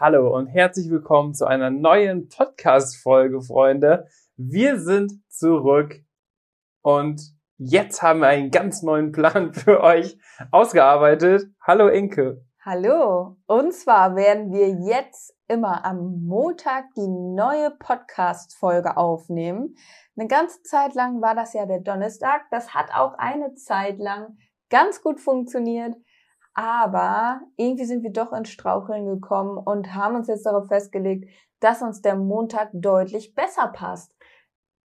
Hallo und herzlich willkommen zu einer neuen Podcast-Folge, Freunde. Wir sind zurück und jetzt haben wir einen ganz neuen Plan für euch ausgearbeitet. Hallo Inke. Hallo. Und zwar werden wir jetzt immer am Montag die neue Podcast-Folge aufnehmen. Eine ganze Zeit lang war das ja der Donnerstag. Das hat auch eine Zeit lang ganz gut funktioniert. Aber irgendwie sind wir doch ins Straucheln gekommen und haben uns jetzt darauf festgelegt, dass uns der Montag deutlich besser passt.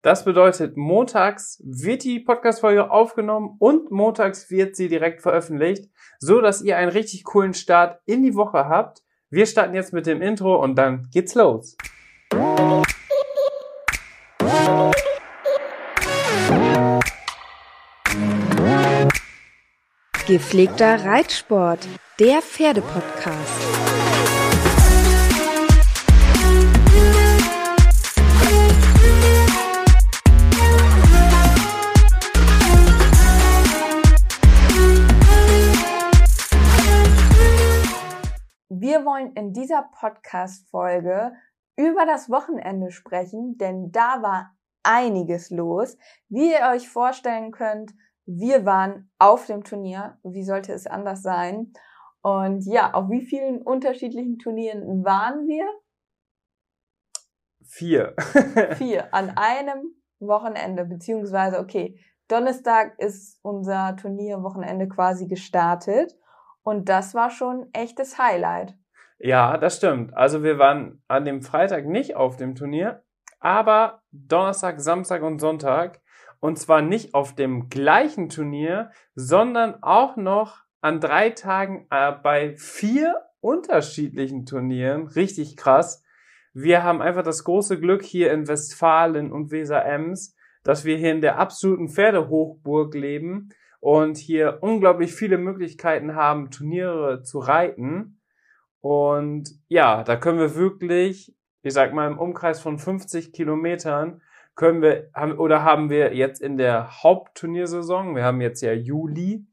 Das bedeutet, montags wird die Podcast-Folge aufgenommen und montags wird sie direkt veröffentlicht, so dass ihr einen richtig coolen Start in die Woche habt. Wir starten jetzt mit dem Intro und dann geht's los. Gepflegter Reitsport, der Pferdepodcast. Wir wollen in dieser Podcast-Folge über das Wochenende sprechen, denn da war einiges los. Wie ihr euch vorstellen könnt, wir waren auf dem Turnier. Wie sollte es anders sein? Und ja, auf wie vielen unterschiedlichen Turnieren waren wir? Vier. Vier. An einem Wochenende, beziehungsweise, okay, Donnerstag ist unser Turnierwochenende quasi gestartet. Und das war schon echtes Highlight. Ja, das stimmt. Also wir waren an dem Freitag nicht auf dem Turnier, aber Donnerstag, Samstag und Sonntag und zwar nicht auf dem gleichen Turnier, sondern auch noch an drei Tagen äh, bei vier unterschiedlichen Turnieren. Richtig krass. Wir haben einfach das große Glück hier in Westfalen und Weser-Ems, dass wir hier in der absoluten Pferdehochburg leben und hier unglaublich viele Möglichkeiten haben, Turniere zu reiten. Und ja, da können wir wirklich, ich sag mal, im Umkreis von 50 Kilometern können wir, haben, oder haben wir jetzt in der Hauptturniersaison, wir haben jetzt ja Juli,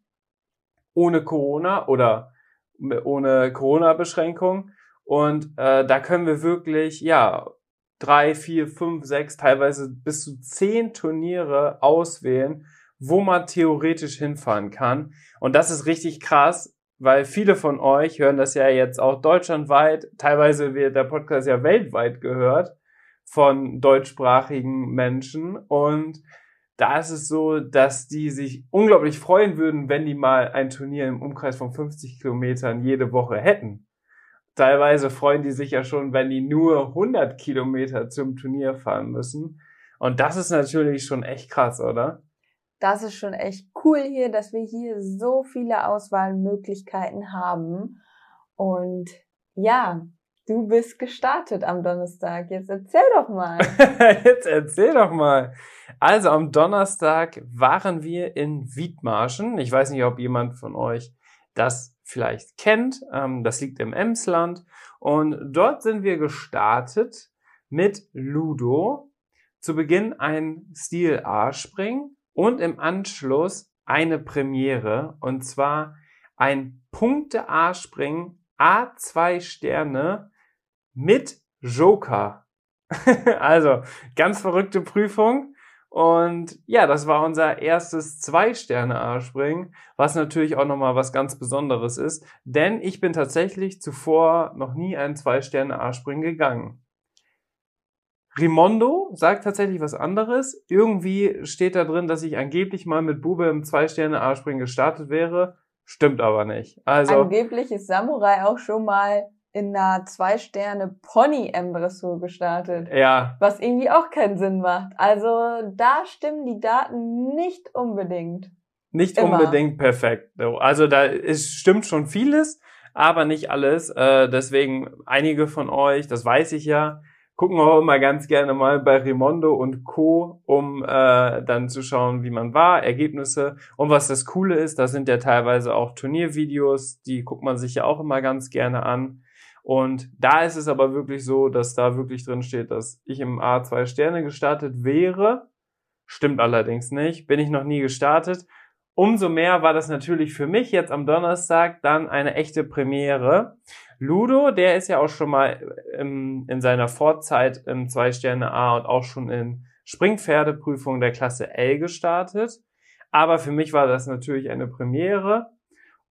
ohne Corona oder ohne Corona-Beschränkung. Und äh, da können wir wirklich, ja, drei, vier, fünf, sechs, teilweise bis zu zehn Turniere auswählen, wo man theoretisch hinfahren kann. Und das ist richtig krass, weil viele von euch hören das ja jetzt auch deutschlandweit, teilweise wird der Podcast ja weltweit gehört von deutschsprachigen Menschen und da ist es so, dass die sich unglaublich freuen würden, wenn die mal ein Turnier im Umkreis von 50 Kilometern jede Woche hätten. Teilweise freuen die sich ja schon, wenn die nur 100 Kilometer zum Turnier fahren müssen. Und das ist natürlich schon echt krass, oder? Das ist schon echt cool hier, dass wir hier so viele Auswahlmöglichkeiten haben. Und ja, Du bist gestartet am Donnerstag. Jetzt erzähl doch mal. Jetzt erzähl doch mal. Also am Donnerstag waren wir in Wiedmarschen. Ich weiß nicht, ob jemand von euch das vielleicht kennt. Ähm, das liegt im Emsland. Und dort sind wir gestartet mit Ludo. Zu Beginn ein Stil A-Spring und im Anschluss eine Premiere. Und zwar ein Punkte A-Spring A2 Sterne mit Joker. also, ganz verrückte Prüfung. Und ja, das war unser erstes Zwei-Sterne-A-Springen, was natürlich auch nochmal was ganz Besonderes ist, denn ich bin tatsächlich zuvor noch nie einen Zwei-Sterne-A-Springen gegangen. Rimondo sagt tatsächlich was anderes. Irgendwie steht da drin, dass ich angeblich mal mit Bube im Zwei-Sterne-A-Springen gestartet wäre. Stimmt aber nicht. Also angeblich ist Samurai auch schon mal in einer Zwei-Sterne-Pony-M-Dressur gestartet. Ja. Was irgendwie auch keinen Sinn macht. Also da stimmen die Daten nicht unbedingt. Nicht Immer. unbedingt perfekt. Also da ist, stimmt schon vieles, aber nicht alles. Äh, deswegen einige von euch, das weiß ich ja, gucken auch immer ganz gerne mal bei Rimondo und Co., um äh, dann zu schauen, wie man war, Ergebnisse. Und was das Coole ist, da sind ja teilweise auch Turniervideos, die guckt man sich ja auch immer ganz gerne an. Und da ist es aber wirklich so, dass da wirklich drin steht, dass ich im A 2 Sterne gestartet wäre. Stimmt allerdings nicht, bin ich noch nie gestartet. Umso mehr war das natürlich für mich jetzt am Donnerstag dann eine echte Premiere. Ludo, der ist ja auch schon mal im, in seiner Vorzeit im zwei Sterne A und auch schon in Springpferdeprüfung der Klasse L gestartet. Aber für mich war das natürlich eine Premiere.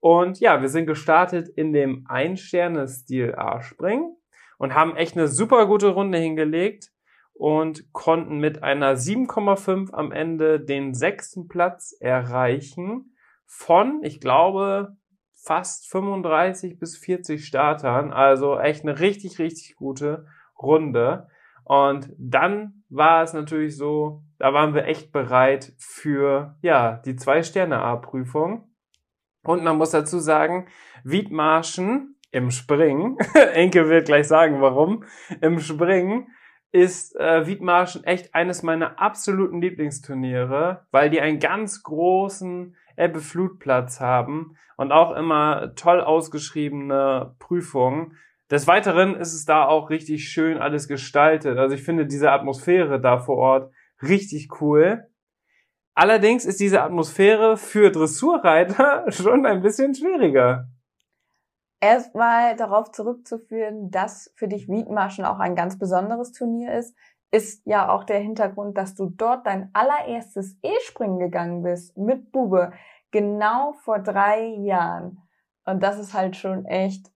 Und ja, wir sind gestartet in dem Ein-Sterne-Stil A-Springen und haben echt eine super gute Runde hingelegt und konnten mit einer 7,5 am Ende den sechsten Platz erreichen von, ich glaube, fast 35 bis 40 Startern. Also echt eine richtig, richtig gute Runde. Und dann war es natürlich so, da waren wir echt bereit für, ja, die Zwei-Sterne-A-Prüfung. Und man muss dazu sagen, Wiedmarschen im Springen, Enke wird gleich sagen, warum, im Springen ist äh, Wiedmarschen echt eines meiner absoluten Lieblingsturniere, weil die einen ganz großen Ebbe-Flutplatz haben und auch immer toll ausgeschriebene Prüfungen. Des Weiteren ist es da auch richtig schön alles gestaltet. Also ich finde diese Atmosphäre da vor Ort richtig cool. Allerdings ist diese Atmosphäre für Dressurreiter schon ein bisschen schwieriger erstmal darauf zurückzuführen, dass für dich Wiedmarschen auch ein ganz besonderes Turnier ist, ist ja auch der Hintergrund, dass du dort dein allererstes E-Springen gegangen bist mit Bube, genau vor drei Jahren. Und das ist halt schon echt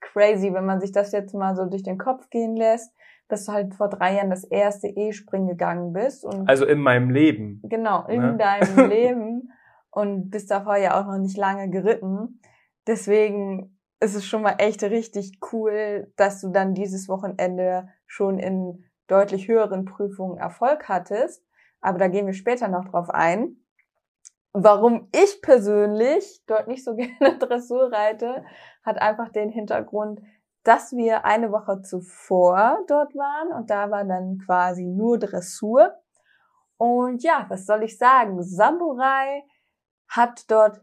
crazy, wenn man sich das jetzt mal so durch den Kopf gehen lässt, dass du halt vor drei Jahren das erste E-Springen gegangen bist. Und also in meinem Leben. Genau, in ne? deinem Leben. Und bist davor ja auch noch nicht lange geritten. Deswegen ist es schon mal echt richtig cool, dass du dann dieses Wochenende schon in deutlich höheren Prüfungen Erfolg hattest. Aber da gehen wir später noch drauf ein. Warum ich persönlich dort nicht so gerne Dressur reite, hat einfach den Hintergrund, dass wir eine Woche zuvor dort waren und da war dann quasi nur Dressur. Und ja, was soll ich sagen? Samurai hat dort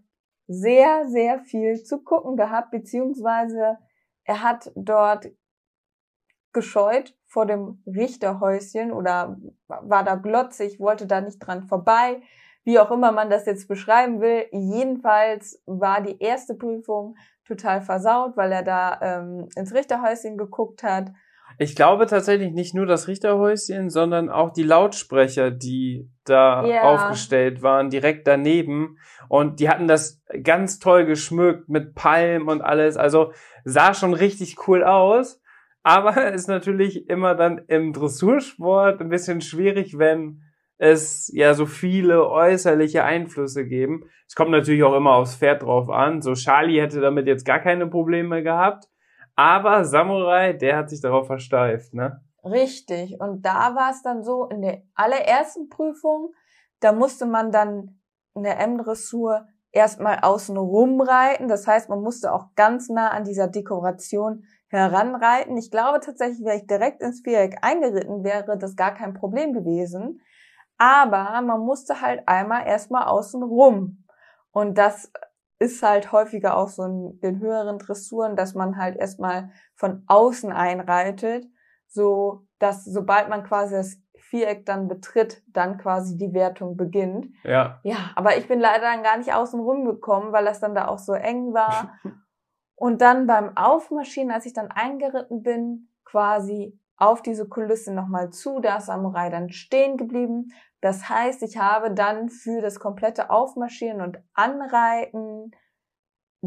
sehr, sehr viel zu gucken gehabt, beziehungsweise er hat dort gescheut vor dem Richterhäuschen oder war da glotzig, wollte da nicht dran vorbei, wie auch immer man das jetzt beschreiben will. Jedenfalls war die erste Prüfung total versaut, weil er da ähm, ins Richterhäuschen geguckt hat ich glaube tatsächlich nicht nur das Richterhäuschen, sondern auch die Lautsprecher, die da ja. aufgestellt waren, direkt daneben. Und die hatten das ganz toll geschmückt mit Palmen und alles. Also sah schon richtig cool aus. Aber ist natürlich immer dann im Dressursport ein bisschen schwierig, wenn es ja so viele äußerliche Einflüsse geben. Es kommt natürlich auch immer aufs Pferd drauf an. So Charlie hätte damit jetzt gar keine Probleme gehabt. Aber Samurai, der hat sich darauf versteift, ne? Richtig. Und da war es dann so, in der allerersten Prüfung, da musste man dann in der M-Dressur erstmal außen rumreiten. Das heißt, man musste auch ganz nah an dieser Dekoration heranreiten. Ich glaube tatsächlich, wäre ich direkt ins Viereck eingeritten, wäre das gar kein Problem gewesen. Aber man musste halt einmal erstmal außen rum. Und das ist halt häufiger auch so in den höheren Dressuren, dass man halt erstmal von außen einreitet, so dass sobald man quasi das Viereck dann betritt, dann quasi die Wertung beginnt. Ja. Ja, aber ich bin leider dann gar nicht außen rumgekommen, weil das dann da auch so eng war. Und dann beim Aufmarschieren, als ich dann eingeritten bin, quasi auf diese Kulisse nochmal zu, da ist Samurai dann stehen geblieben, das heißt, ich habe dann für das komplette Aufmarschieren und Anreiten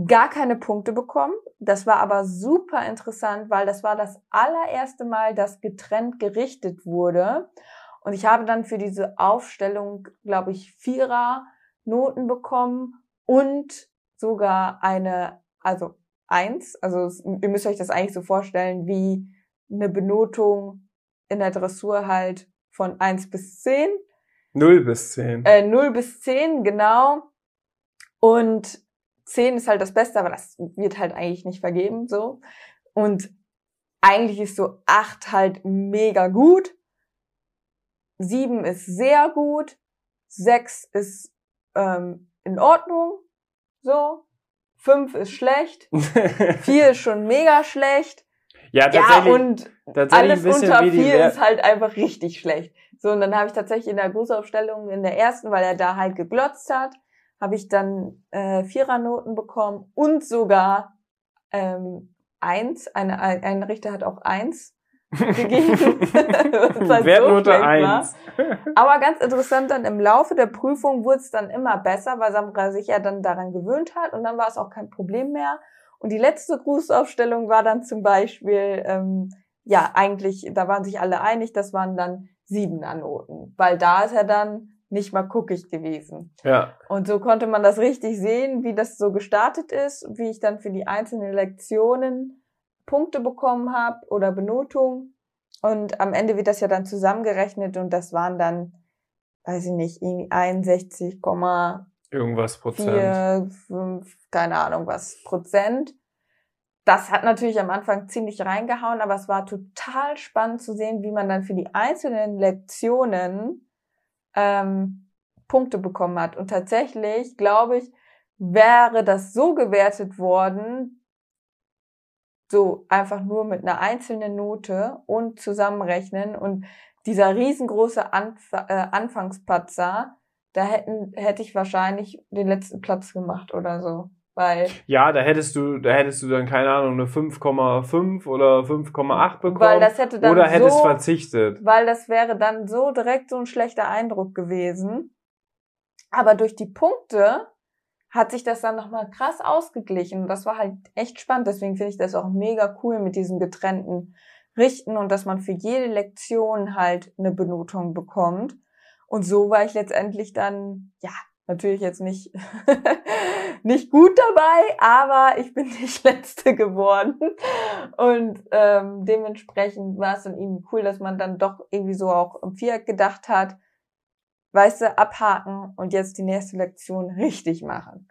gar keine Punkte bekommen. Das war aber super interessant, weil das war das allererste Mal, dass getrennt gerichtet wurde. Und ich habe dann für diese Aufstellung, glaube ich, Vierer Noten bekommen und sogar eine, also eins. Also ihr müsst euch das eigentlich so vorstellen wie eine Benotung in der Dressur halt von eins bis zehn 0 bis 10. Äh, 0 bis 10, genau. Und 10 ist halt das Beste, aber das wird halt eigentlich nicht vergeben, so. Und eigentlich ist so 8 halt mega gut. 7 ist sehr gut. 6 ist ähm, in Ordnung, so. 5 ist schlecht. 4 ist schon mega schlecht. Ja, Ja, tatsächlich. und tatsächlich alles unter wie die 4 Wer- ist halt einfach richtig schlecht. So, und dann habe ich tatsächlich in der Grußaufstellung in der ersten, weil er da halt geglotzt hat, habe ich dann äh, Vierernoten bekommen und sogar ähm, eins. Eine, ein, ein Richter hat auch eins gegeben. halt so Wertnote war. 1. Aber ganz interessant, dann im Laufe der Prüfung wurde es dann immer besser, weil Samra sich ja dann daran gewöhnt hat und dann war es auch kein Problem mehr. Und die letzte Grußaufstellung war dann zum Beispiel, ähm, ja, eigentlich, da waren sich alle einig, das waren dann Siebener-Noten, weil da ist er dann nicht mal guckig gewesen. Ja. Und so konnte man das richtig sehen, wie das so gestartet ist, wie ich dann für die einzelnen Lektionen Punkte bekommen habe oder Benotung. Und am Ende wird das ja dann zusammengerechnet und das waren dann, weiß ich nicht, irgendwie 61,4, Irgendwas Prozent. 5, keine Ahnung was, Prozent. Das hat natürlich am Anfang ziemlich reingehauen, aber es war total spannend zu sehen, wie man dann für die einzelnen Lektionen ähm, Punkte bekommen hat. Und tatsächlich, glaube ich, wäre das so gewertet worden, so einfach nur mit einer einzelnen Note und zusammenrechnen und dieser riesengroße Anf äh, Anfangspatzer, da hätten, hätte ich wahrscheinlich den letzten Platz gemacht oder so. Weil, Ja, da hättest du, da hättest du dann, keine Ahnung, eine 5,5 oder 5,8 bekommen. weil das hätte dann oder hättest so, verzichtet. weil das wäre dann so direkt so ein schlechter Eindruck gewesen. Aber durch die Punkte hat sich das dann nochmal krass ausgeglichen. Und das war halt echt spannend. Deswegen finde ich das auch mega cool mit diesen getrennten Richten und dass man für jede Lektion halt eine Benotung bekommt. Und so war ich letztendlich dann, ja, natürlich jetzt nicht, nicht gut dabei, aber ich bin nicht letzte geworden. Und ähm, dementsprechend war es dann irgendwie cool, dass man dann doch irgendwie so auch im Viereck gedacht hat, weißt du, abhaken und jetzt die nächste Lektion richtig machen.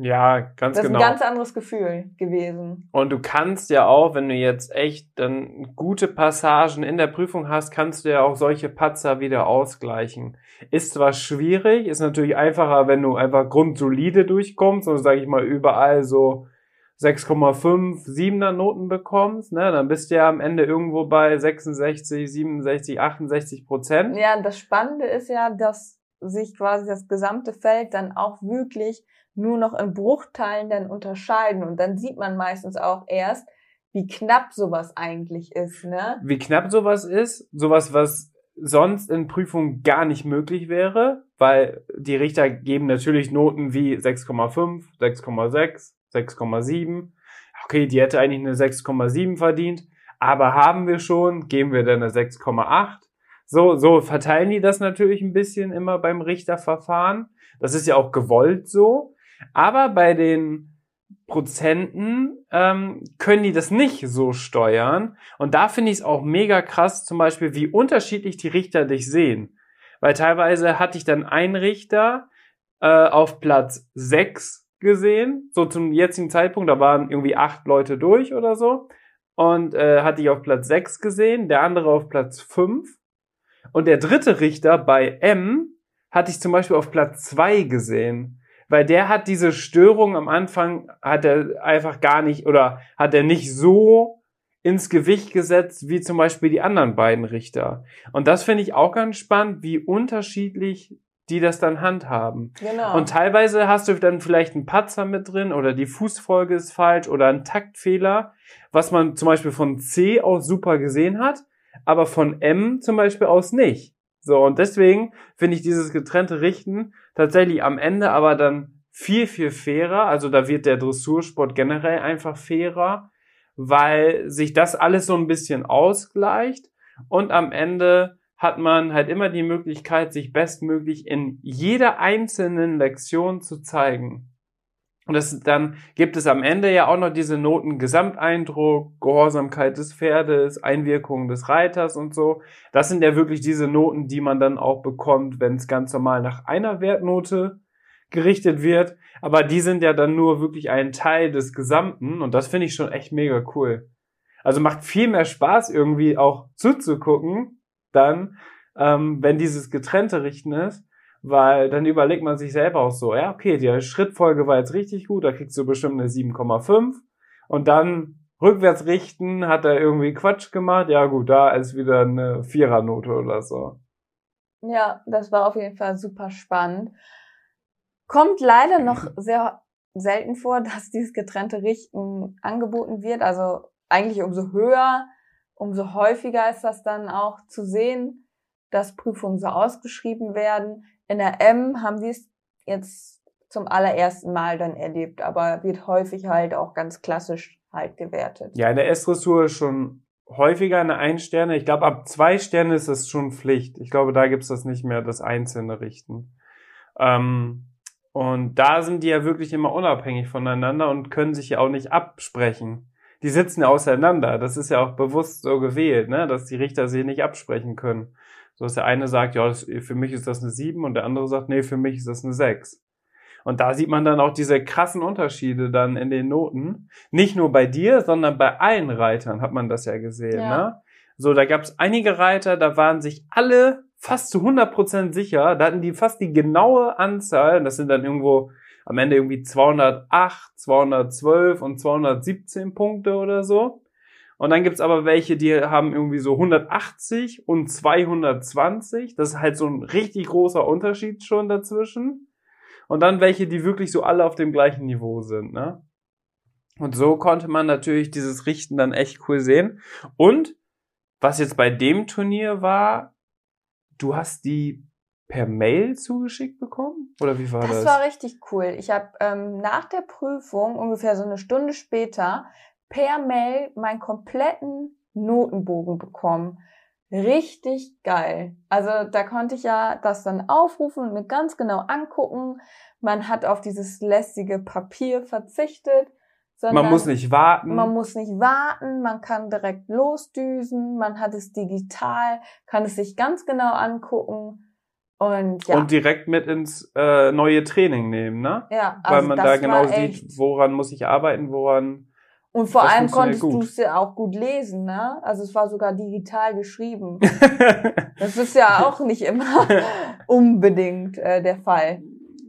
Ja, ganz Das ist genau. ein ganz anderes Gefühl gewesen. Und du kannst ja auch, wenn du jetzt echt dann gute Passagen in der Prüfung hast, kannst du ja auch solche Patzer wieder ausgleichen. Ist zwar schwierig, ist natürlich einfacher, wenn du einfach grundsolide durchkommst und sage ich mal überall so 6,5, 7er Noten bekommst, ne, dann bist du ja am Ende irgendwo bei 66, 67, 68 Prozent. Ja, das Spannende ist ja, dass sich quasi das gesamte Feld dann auch wirklich nur noch in Bruchteilen dann unterscheiden. Und dann sieht man meistens auch erst, wie knapp sowas eigentlich ist, ne? wie knapp sowas ist, sowas, was sonst in Prüfungen gar nicht möglich wäre, weil die Richter geben natürlich Noten wie 6,5, 6,6, 6,7. Okay, die hätte eigentlich eine 6,7 verdient, aber haben wir schon, geben wir dann eine 6,8. So, so verteilen die das natürlich ein bisschen immer beim Richterverfahren. Das ist ja auch gewollt so. Aber bei den Prozenten ähm, können die das nicht so steuern. Und da finde ich es auch mega krass, zum Beispiel, wie unterschiedlich die Richter dich sehen. Weil teilweise hatte ich dann einen Richter äh, auf Platz 6 gesehen, so zum jetzigen Zeitpunkt, da waren irgendwie acht Leute durch oder so. Und äh, hatte ich auf Platz 6 gesehen, der andere auf Platz 5. Und der dritte Richter bei M hatte ich zum Beispiel auf Platz 2 gesehen weil der hat diese Störung am Anfang, hat er einfach gar nicht oder hat er nicht so ins Gewicht gesetzt wie zum Beispiel die anderen beiden Richter. Und das finde ich auch ganz spannend, wie unterschiedlich die das dann handhaben. Genau. Und teilweise hast du dann vielleicht einen Patzer mit drin oder die Fußfolge ist falsch oder ein Taktfehler, was man zum Beispiel von C aus super gesehen hat, aber von M zum Beispiel aus nicht. So, und deswegen finde ich dieses getrennte Richten tatsächlich am Ende aber dann viel, viel fairer. Also da wird der Dressursport generell einfach fairer, weil sich das alles so ein bisschen ausgleicht und am Ende hat man halt immer die Möglichkeit, sich bestmöglich in jeder einzelnen Lektion zu zeigen. Und das, dann gibt es am Ende ja auch noch diese Noten Gesamteindruck, Gehorsamkeit des Pferdes, Einwirkung des Reiters und so. Das sind ja wirklich diese Noten, die man dann auch bekommt, wenn es ganz normal nach einer Wertnote gerichtet wird. Aber die sind ja dann nur wirklich ein Teil des Gesamten und das finde ich schon echt mega cool. Also macht viel mehr Spaß irgendwie auch zuzugucken, dann, ähm, wenn dieses getrennte Richten ist, weil dann überlegt man sich selber auch so, ja, okay, die Schrittfolge war jetzt richtig gut, da kriegst du bestimmt eine 7,5 und dann rückwärts richten, hat er irgendwie Quatsch gemacht, ja gut, da ist wieder eine Vierernote oder so. Ja, das war auf jeden Fall super spannend. Kommt leider noch sehr selten vor, dass dieses getrennte Richten angeboten wird. Also eigentlich umso höher, umso häufiger ist das dann auch zu sehen, dass Prüfungen so ausgeschrieben werden. In der M haben sie es jetzt zum allerersten Mal dann erlebt, aber wird häufig halt auch ganz klassisch halt gewertet. Ja, in der S-Dressur schon häufiger eine Ein-Sterne. Ich glaube, ab zwei Sterne ist es schon Pflicht. Ich glaube, da gibt's das nicht mehr, das einzelne Richten. Ähm, und da sind die ja wirklich immer unabhängig voneinander und können sich ja auch nicht absprechen. Die sitzen ja auseinander. Das ist ja auch bewusst so gewählt, ne? dass die Richter sich nicht absprechen können. So dass der eine sagt, ja, das, für mich ist das eine 7 und der andere sagt, nee, für mich ist das eine 6. Und da sieht man dann auch diese krassen Unterschiede dann in den Noten. Nicht nur bei dir, sondern bei allen Reitern hat man das ja gesehen. Ja. Ne? So, da gab es einige Reiter, da waren sich alle fast zu 100% sicher. Da hatten die fast die genaue Anzahl. Das sind dann irgendwo am Ende irgendwie 208, 212 und 217 Punkte oder so. Und dann gibt's aber welche, die haben irgendwie so 180 und 220. Das ist halt so ein richtig großer Unterschied schon dazwischen. Und dann welche, die wirklich so alle auf dem gleichen Niveau sind, ne? Und so konnte man natürlich dieses Richten dann echt cool sehen. Und was jetzt bei dem Turnier war, du hast die per Mail zugeschickt bekommen? Oder wie war das? Das war richtig cool. Ich habe ähm, nach der Prüfung, ungefähr so eine Stunde später, per Mail meinen kompletten Notenbogen bekommen. Richtig geil. Also da konnte ich ja das dann aufrufen und mir ganz genau angucken. Man hat auf dieses lästige Papier verzichtet. man muss nicht warten. Man muss nicht warten, man kann direkt losdüsen, man hat es digital, kann es sich ganz genau angucken. Und, ja. und direkt mit ins äh, neue Training nehmen, ne? Ja, also Weil man da genau sieht, woran muss ich arbeiten, woran und vor allem konntest du es ja auch gut lesen, ne? Also es war sogar digital geschrieben. das ist ja auch nicht immer unbedingt äh, der Fall.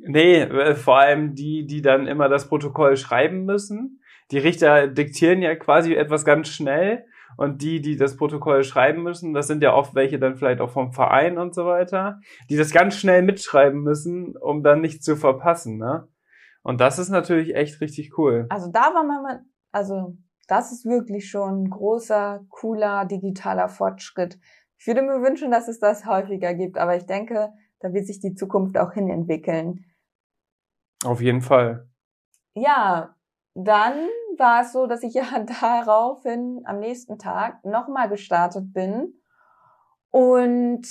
Nee, äh, vor allem die, die dann immer das Protokoll schreiben müssen. Die Richter diktieren ja quasi etwas ganz schnell und die, die das Protokoll schreiben müssen, das sind ja oft welche dann vielleicht auch vom Verein und so weiter, die das ganz schnell mitschreiben müssen, um dann nicht zu verpassen, ne? Und das ist natürlich echt richtig cool. Also da war man also das ist wirklich schon ein großer, cooler digitaler Fortschritt. Ich würde mir wünschen, dass es das häufiger gibt, aber ich denke, da wird sich die Zukunft auch hin entwickeln. Auf jeden Fall. Ja, dann war es so, dass ich ja daraufhin am nächsten Tag nochmal gestartet bin. Und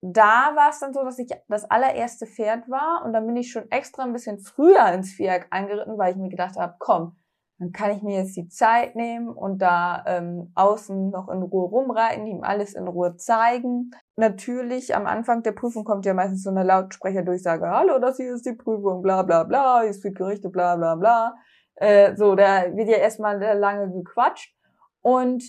da war es dann so, dass ich das allererste Pferd war und dann bin ich schon extra ein bisschen früher ins Viereck angeritten, weil ich mir gedacht habe, komm, dann kann ich mir jetzt die Zeit nehmen und da ähm, außen noch in Ruhe rumreiten, ihm alles in Ruhe zeigen. Natürlich, am Anfang der Prüfung kommt ja meistens so eine Lautsprecherdurchsage, hallo, das hier ist die Prüfung, bla bla bla, hier wird gerichtet, bla bla bla. Äh, so, da wird ja erstmal lange gequatscht. Und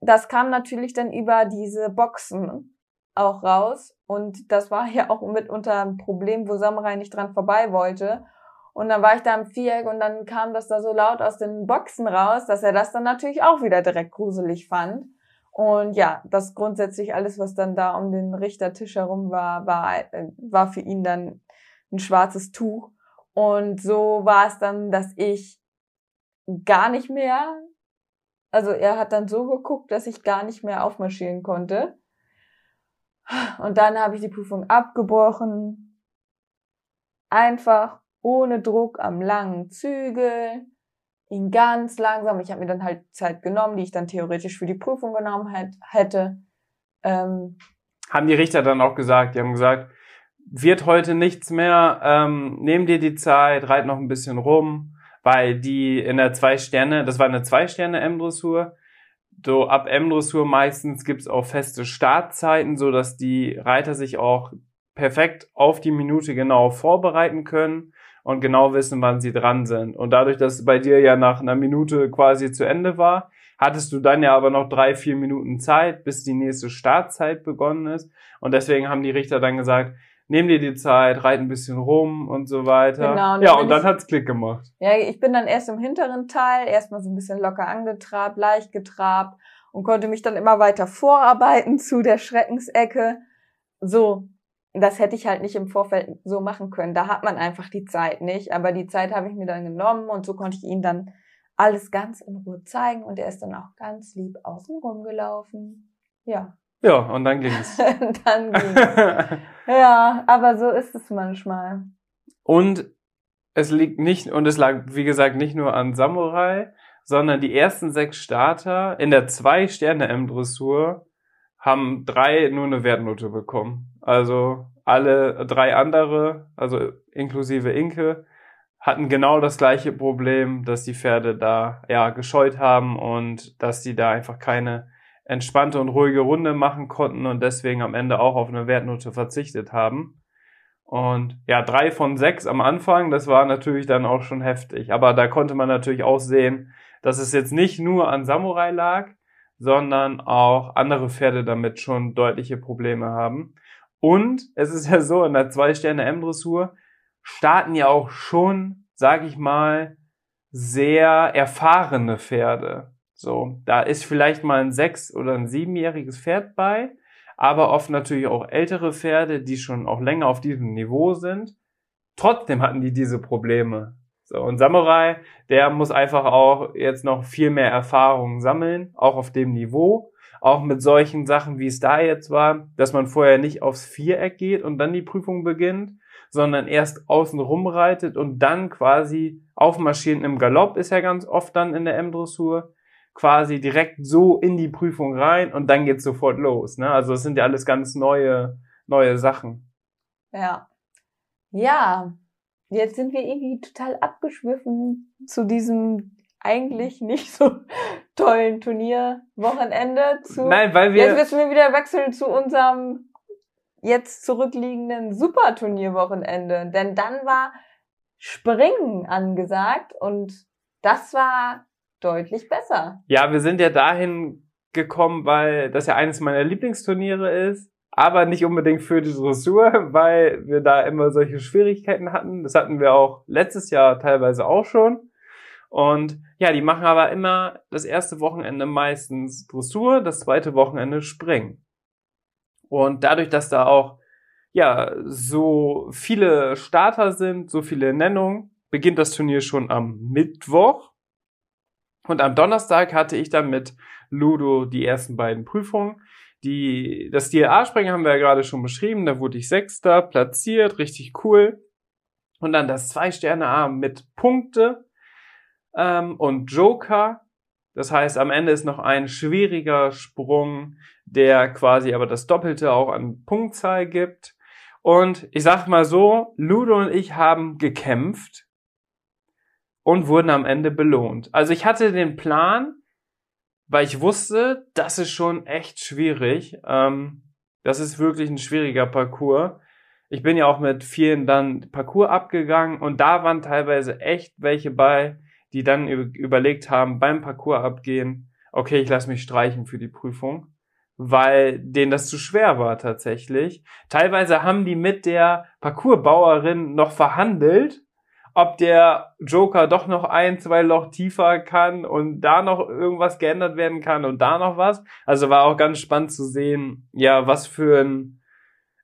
das kam natürlich dann über diese Boxen auch raus. Und das war ja auch mitunter ein Problem, wo Samurai nicht dran vorbei wollte. Und dann war ich da im Viereck und dann kam das da so laut aus den Boxen raus, dass er das dann natürlich auch wieder direkt gruselig fand. Und ja, das grundsätzlich alles, was dann da um den Richtertisch herum war, war, äh, war für ihn dann ein schwarzes Tuch. Und so war es dann, dass ich gar nicht mehr, also er hat dann so geguckt, dass ich gar nicht mehr aufmarschieren konnte. Und dann habe ich die Prüfung abgebrochen. Einfach ohne Druck am langen Zügel, ihn ganz langsam. Ich habe mir dann halt Zeit genommen, die ich dann theoretisch für die Prüfung genommen hätte. Ähm, haben die Richter dann auch gesagt, die haben gesagt, wird heute nichts mehr, ähm, nehm dir die Zeit, reit noch ein bisschen rum, weil die in der zwei Sterne, das war eine zwei Sterne M-Dressur, so ab M-Dressur meistens gibt's auch feste Startzeiten, so dass die Reiter sich auch perfekt auf die Minute genau vorbereiten können und genau wissen, wann sie dran sind. Und dadurch, dass es bei dir ja nach einer Minute quasi zu Ende war, hattest du dann ja aber noch drei, vier Minuten Zeit, bis die nächste Startzeit begonnen ist. Und deswegen haben die Richter dann gesagt, nimm dir die Zeit, reit ein bisschen rum und so weiter. Genau, und ja, und dann ich, hat's Klick gemacht. Ja, ich bin dann erst im hinteren Teil, erstmal so ein bisschen locker angetrabt, leicht getrabt und konnte mich dann immer weiter vorarbeiten zu der Schreckensecke. So, das hätte ich halt nicht im Vorfeld so machen können. Da hat man einfach die Zeit nicht. Aber die Zeit habe ich mir dann genommen und so konnte ich ihn dann alles ganz in Ruhe zeigen und er ist dann auch ganz lieb außen rumgelaufen. Ja. Ja, und dann ging's. dann ging's. ja, aber so ist es manchmal. Und es liegt nicht, und es lag, wie gesagt, nicht nur an Samurai, sondern die ersten sechs Starter in der Zwei-Sterne-M-Dressur haben drei nur eine Wertnote bekommen. Also alle drei andere, also inklusive Inke, hatten genau das gleiche Problem, dass die Pferde da ja gescheut haben und dass die da einfach keine entspannte und ruhige Runde machen konnten und deswegen am Ende auch auf eine Wertnote verzichtet haben. Und ja, drei von sechs am Anfang, das war natürlich dann auch schon heftig. Aber da konnte man natürlich auch sehen, dass es jetzt nicht nur an Samurai lag, sondern auch andere Pferde damit schon deutliche Probleme haben. Und es ist ja so, in der Zwei-Sterne-M-Dressur starten ja auch schon, sag ich mal, sehr erfahrene Pferde. So, da ist vielleicht mal ein sechs- oder ein siebenjähriges Pferd bei, aber oft natürlich auch ältere Pferde, die schon auch länger auf diesem Niveau sind. Trotzdem hatten die diese Probleme. So, und Samurai, der muss einfach auch jetzt noch viel mehr Erfahrung sammeln, auch auf dem Niveau. Auch mit solchen Sachen, wie es da jetzt war, dass man vorher nicht aufs Viereck geht und dann die Prüfung beginnt, sondern erst außen rumreitet und dann quasi aufmarschieren im Galopp ist ja ganz oft dann in der M-Dressur quasi direkt so in die Prüfung rein und dann geht's sofort los. Ne? Also es sind ja alles ganz neue, neue Sachen. Ja. Ja. Jetzt sind wir irgendwie total abgeschwiffen zu diesem eigentlich nicht so tollen Turnierwochenende zu. Nein, weil wir. Jetzt müssen wir wieder wechseln zu unserem jetzt zurückliegenden Superturnierwochenende. Denn dann war Springen angesagt und das war deutlich besser. Ja, wir sind ja dahin gekommen, weil das ja eines meiner Lieblingsturniere ist, aber nicht unbedingt für die Dressur, weil wir da immer solche Schwierigkeiten hatten. Das hatten wir auch letztes Jahr teilweise auch schon. Und ja, die machen aber immer das erste Wochenende meistens Dressur, das zweite Wochenende Springen. Und dadurch, dass da auch ja so viele Starter sind, so viele Nennungen, beginnt das Turnier schon am Mittwoch. Und am Donnerstag hatte ich dann mit Ludo die ersten beiden Prüfungen. Die, das DLA-Springen haben wir ja gerade schon beschrieben, da wurde ich Sechster, platziert, richtig cool. Und dann das Zwei-Sterne-A mit Punkte ähm, und Joker. Das heißt, am Ende ist noch ein schwieriger Sprung, der quasi aber das Doppelte auch an Punktzahl gibt. Und ich sag mal so, Ludo und ich haben gekämpft und wurden am Ende belohnt. Also ich hatte den Plan, weil ich wusste, das ist schon echt schwierig. Ähm, das ist wirklich ein schwieriger Parcours. Ich bin ja auch mit vielen dann Parcours abgegangen und da waren teilweise echt welche bei, die dann überlegt haben, beim Parcours abgehen, okay, ich lasse mich streichen für die Prüfung, weil denen das zu schwer war tatsächlich. Teilweise haben die mit der Parcoursbauerin noch verhandelt, ob der Joker doch noch ein, zwei Loch tiefer kann und da noch irgendwas geändert werden kann und da noch was. Also war auch ganz spannend zu sehen, ja, was für ein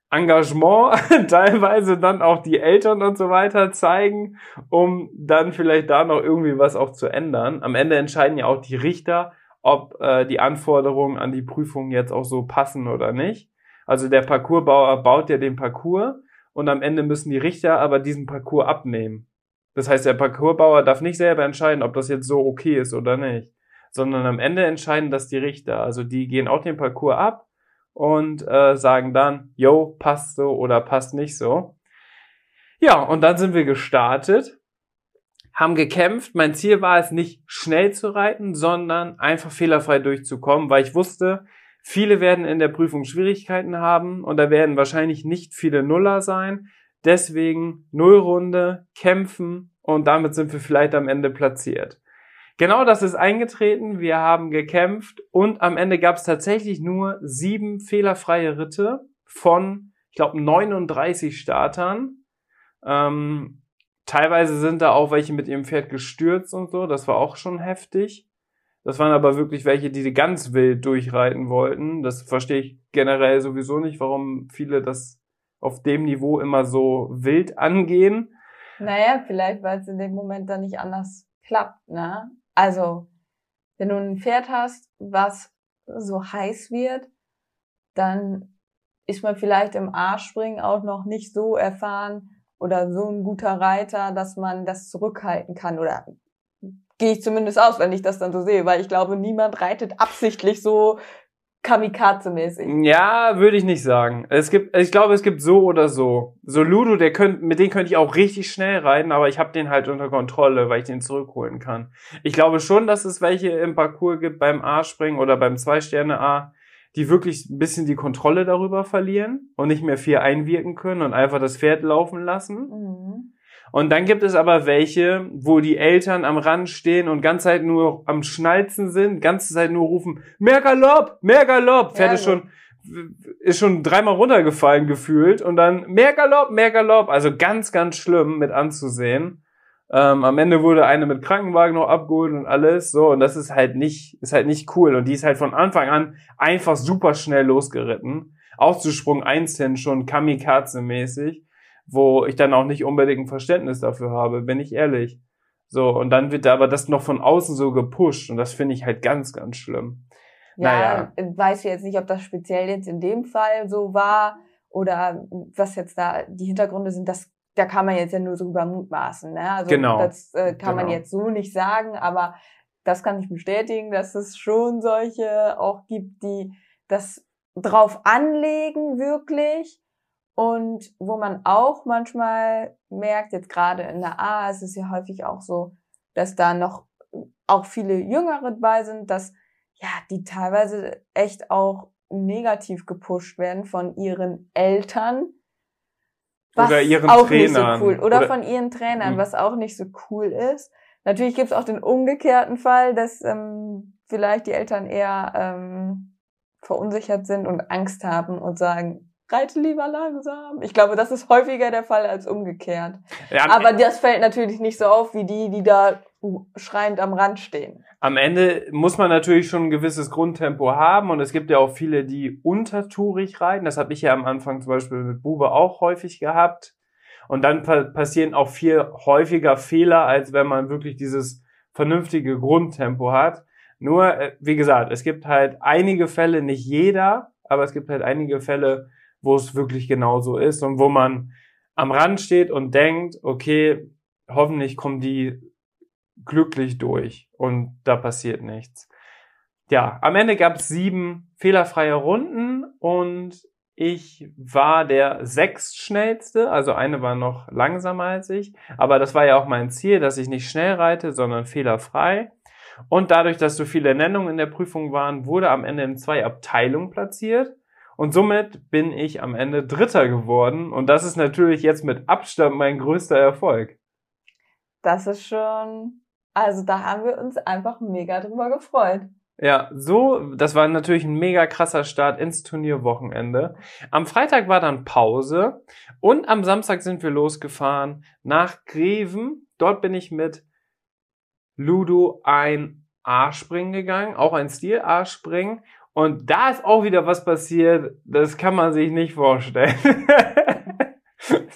Engagement teilweise dann auch die Eltern und so weiter zeigen, um dann vielleicht da noch irgendwie was auch zu ändern. Am Ende entscheiden ja auch die Richter, ob äh, die Anforderungen an die Prüfung jetzt auch so passen oder nicht. Also der Parcoursbauer baut ja den Parcours und am Ende müssen die Richter aber diesen Parcours abnehmen. Das heißt, der Parcoursbauer darf nicht selber entscheiden, ob das jetzt so okay ist oder nicht, sondern am Ende entscheiden das die Richter. Also die gehen auch den Parcours ab und äh, sagen dann, yo, passt so oder passt nicht so. Ja, und dann sind wir gestartet, haben gekämpft. Mein Ziel war es nicht schnell zu reiten, sondern einfach fehlerfrei durchzukommen, weil ich wusste, Viele werden in der Prüfung Schwierigkeiten haben und da werden wahrscheinlich nicht viele Nuller sein. Deswegen Nullrunde, kämpfen und damit sind wir vielleicht am Ende platziert. Genau das ist eingetreten. Wir haben gekämpft und am Ende gab es tatsächlich nur sieben fehlerfreie Ritte von, ich glaube, 39 Startern. Ähm, teilweise sind da auch welche mit ihrem Pferd gestürzt und so. Das war auch schon heftig. Das waren aber wirklich welche, die ganz wild durchreiten wollten. Das verstehe ich generell sowieso nicht, warum viele das auf dem Niveau immer so wild angehen. Naja, vielleicht, weil es in dem Moment dann nicht anders klappt, ne? Also, wenn du ein Pferd hast, was so heiß wird, dann ist man vielleicht im A-Springen auch noch nicht so erfahren oder so ein guter Reiter, dass man das zurückhalten kann. Oder gehe ich zumindest aus, wenn ich das dann so sehe, weil ich glaube, niemand reitet absichtlich so Kamikaze-mäßig. Ja, würde ich nicht sagen. Es gibt, ich glaube, es gibt so oder so. So Ludo, der könnt, mit dem könnte ich auch richtig schnell reiten, aber ich habe den halt unter Kontrolle, weil ich den zurückholen kann. Ich glaube schon, dass es welche im Parcours gibt beim A-Springen oder beim Zwei-Sterne-A, die wirklich ein bisschen die Kontrolle darüber verlieren und nicht mehr viel einwirken können und einfach das Pferd laufen lassen. Mhm. Und dann gibt es aber welche, wo die Eltern am Rand stehen und ganze Zeit nur am Schnalzen sind, ganze Zeit nur rufen, mehr Galopp, mehr Galopp. Pferd ja, ist schon, ist schon dreimal runtergefallen gefühlt und dann mehr Galopp, mehr Galopp. Also ganz, ganz schlimm mit anzusehen. Ähm, am Ende wurde eine mit Krankenwagen noch abgeholt und alles. So, und das ist halt nicht, ist halt nicht cool. Und die ist halt von Anfang an einfach super schnell losgeritten. Auszusprung einzeln schon Kamikaze-mäßig wo ich dann auch nicht unbedingt ein Verständnis dafür habe, bin ich ehrlich. So, und dann wird aber das noch von außen so gepusht und das finde ich halt ganz, ganz schlimm. Ja, naja. weiß jetzt nicht, ob das speziell jetzt in dem Fall so war oder was jetzt da die Hintergründe sind, das da kann man jetzt ja nur so über mutmaßen. Ne? Also genau. das äh, kann genau. man jetzt so nicht sagen, aber das kann ich bestätigen, dass es schon solche auch gibt, die das drauf anlegen wirklich und wo man auch manchmal merkt, jetzt gerade in der A ist es ja häufig auch so, dass da noch auch viele Jüngere dabei sind, dass ja, die teilweise echt auch negativ gepusht werden von ihren Eltern. Was oder ihren auch Trainern. Nicht so cool. Oder, oder von ihren Trainern, mhm. was auch nicht so cool ist. Natürlich gibt's auch den umgekehrten Fall, dass ähm, vielleicht die Eltern eher ähm, verunsichert sind und Angst haben und sagen, reite lieber langsam. Ich glaube, das ist häufiger der Fall als umgekehrt. Ja, Aber das fällt natürlich nicht so auf wie die, die da schreiend am Rand stehen. Am Ende muss man natürlich schon ein gewisses Grundtempo haben und es gibt ja auch viele, die untertourig reiten. Das habe ich ja am Anfang zum Beispiel mit Bube auch häufig gehabt. Und dann pa passieren auch viel häufiger Fehler, als wenn man wirklich dieses vernünftige Grundtempo hat. Nur, äh, wie gesagt, es gibt halt einige Fälle, nicht jeder, aber es gibt halt einige Fälle, wo es wirklich genauso ist und wo man am Rand steht und denkt, okay, hoffentlich kommen die glücklich durch und da passiert nichts. Ja, am Ende gab es sieben fehlerfreie Runden und ich war der sechstschnellste, also eine war noch langsamer als ich, aber das war ja auch mein Ziel, dass ich nicht schnell reite, sondern fehlerfrei. Und dadurch, dass so viele Nennungen in der Prüfung waren, wurde am Ende in zwei Abteilungen platziert. Und somit bin ich am Ende Dritter geworden. Und das ist natürlich jetzt mit Abstand mein größter Erfolg. Das ist schon, also da haben wir uns einfach mega drüber gefreut. Ja, so, das war natürlich ein mega krasser Start ins Turnierwochenende. Am Freitag war dann Pause und am Samstag sind wir losgefahren nach Greven. Dort bin ich mit Ludo ein A-Springen gegangen, auch ein Stil-A-Springen und da ist auch wieder was passiert, das kann man sich nicht vorstellen.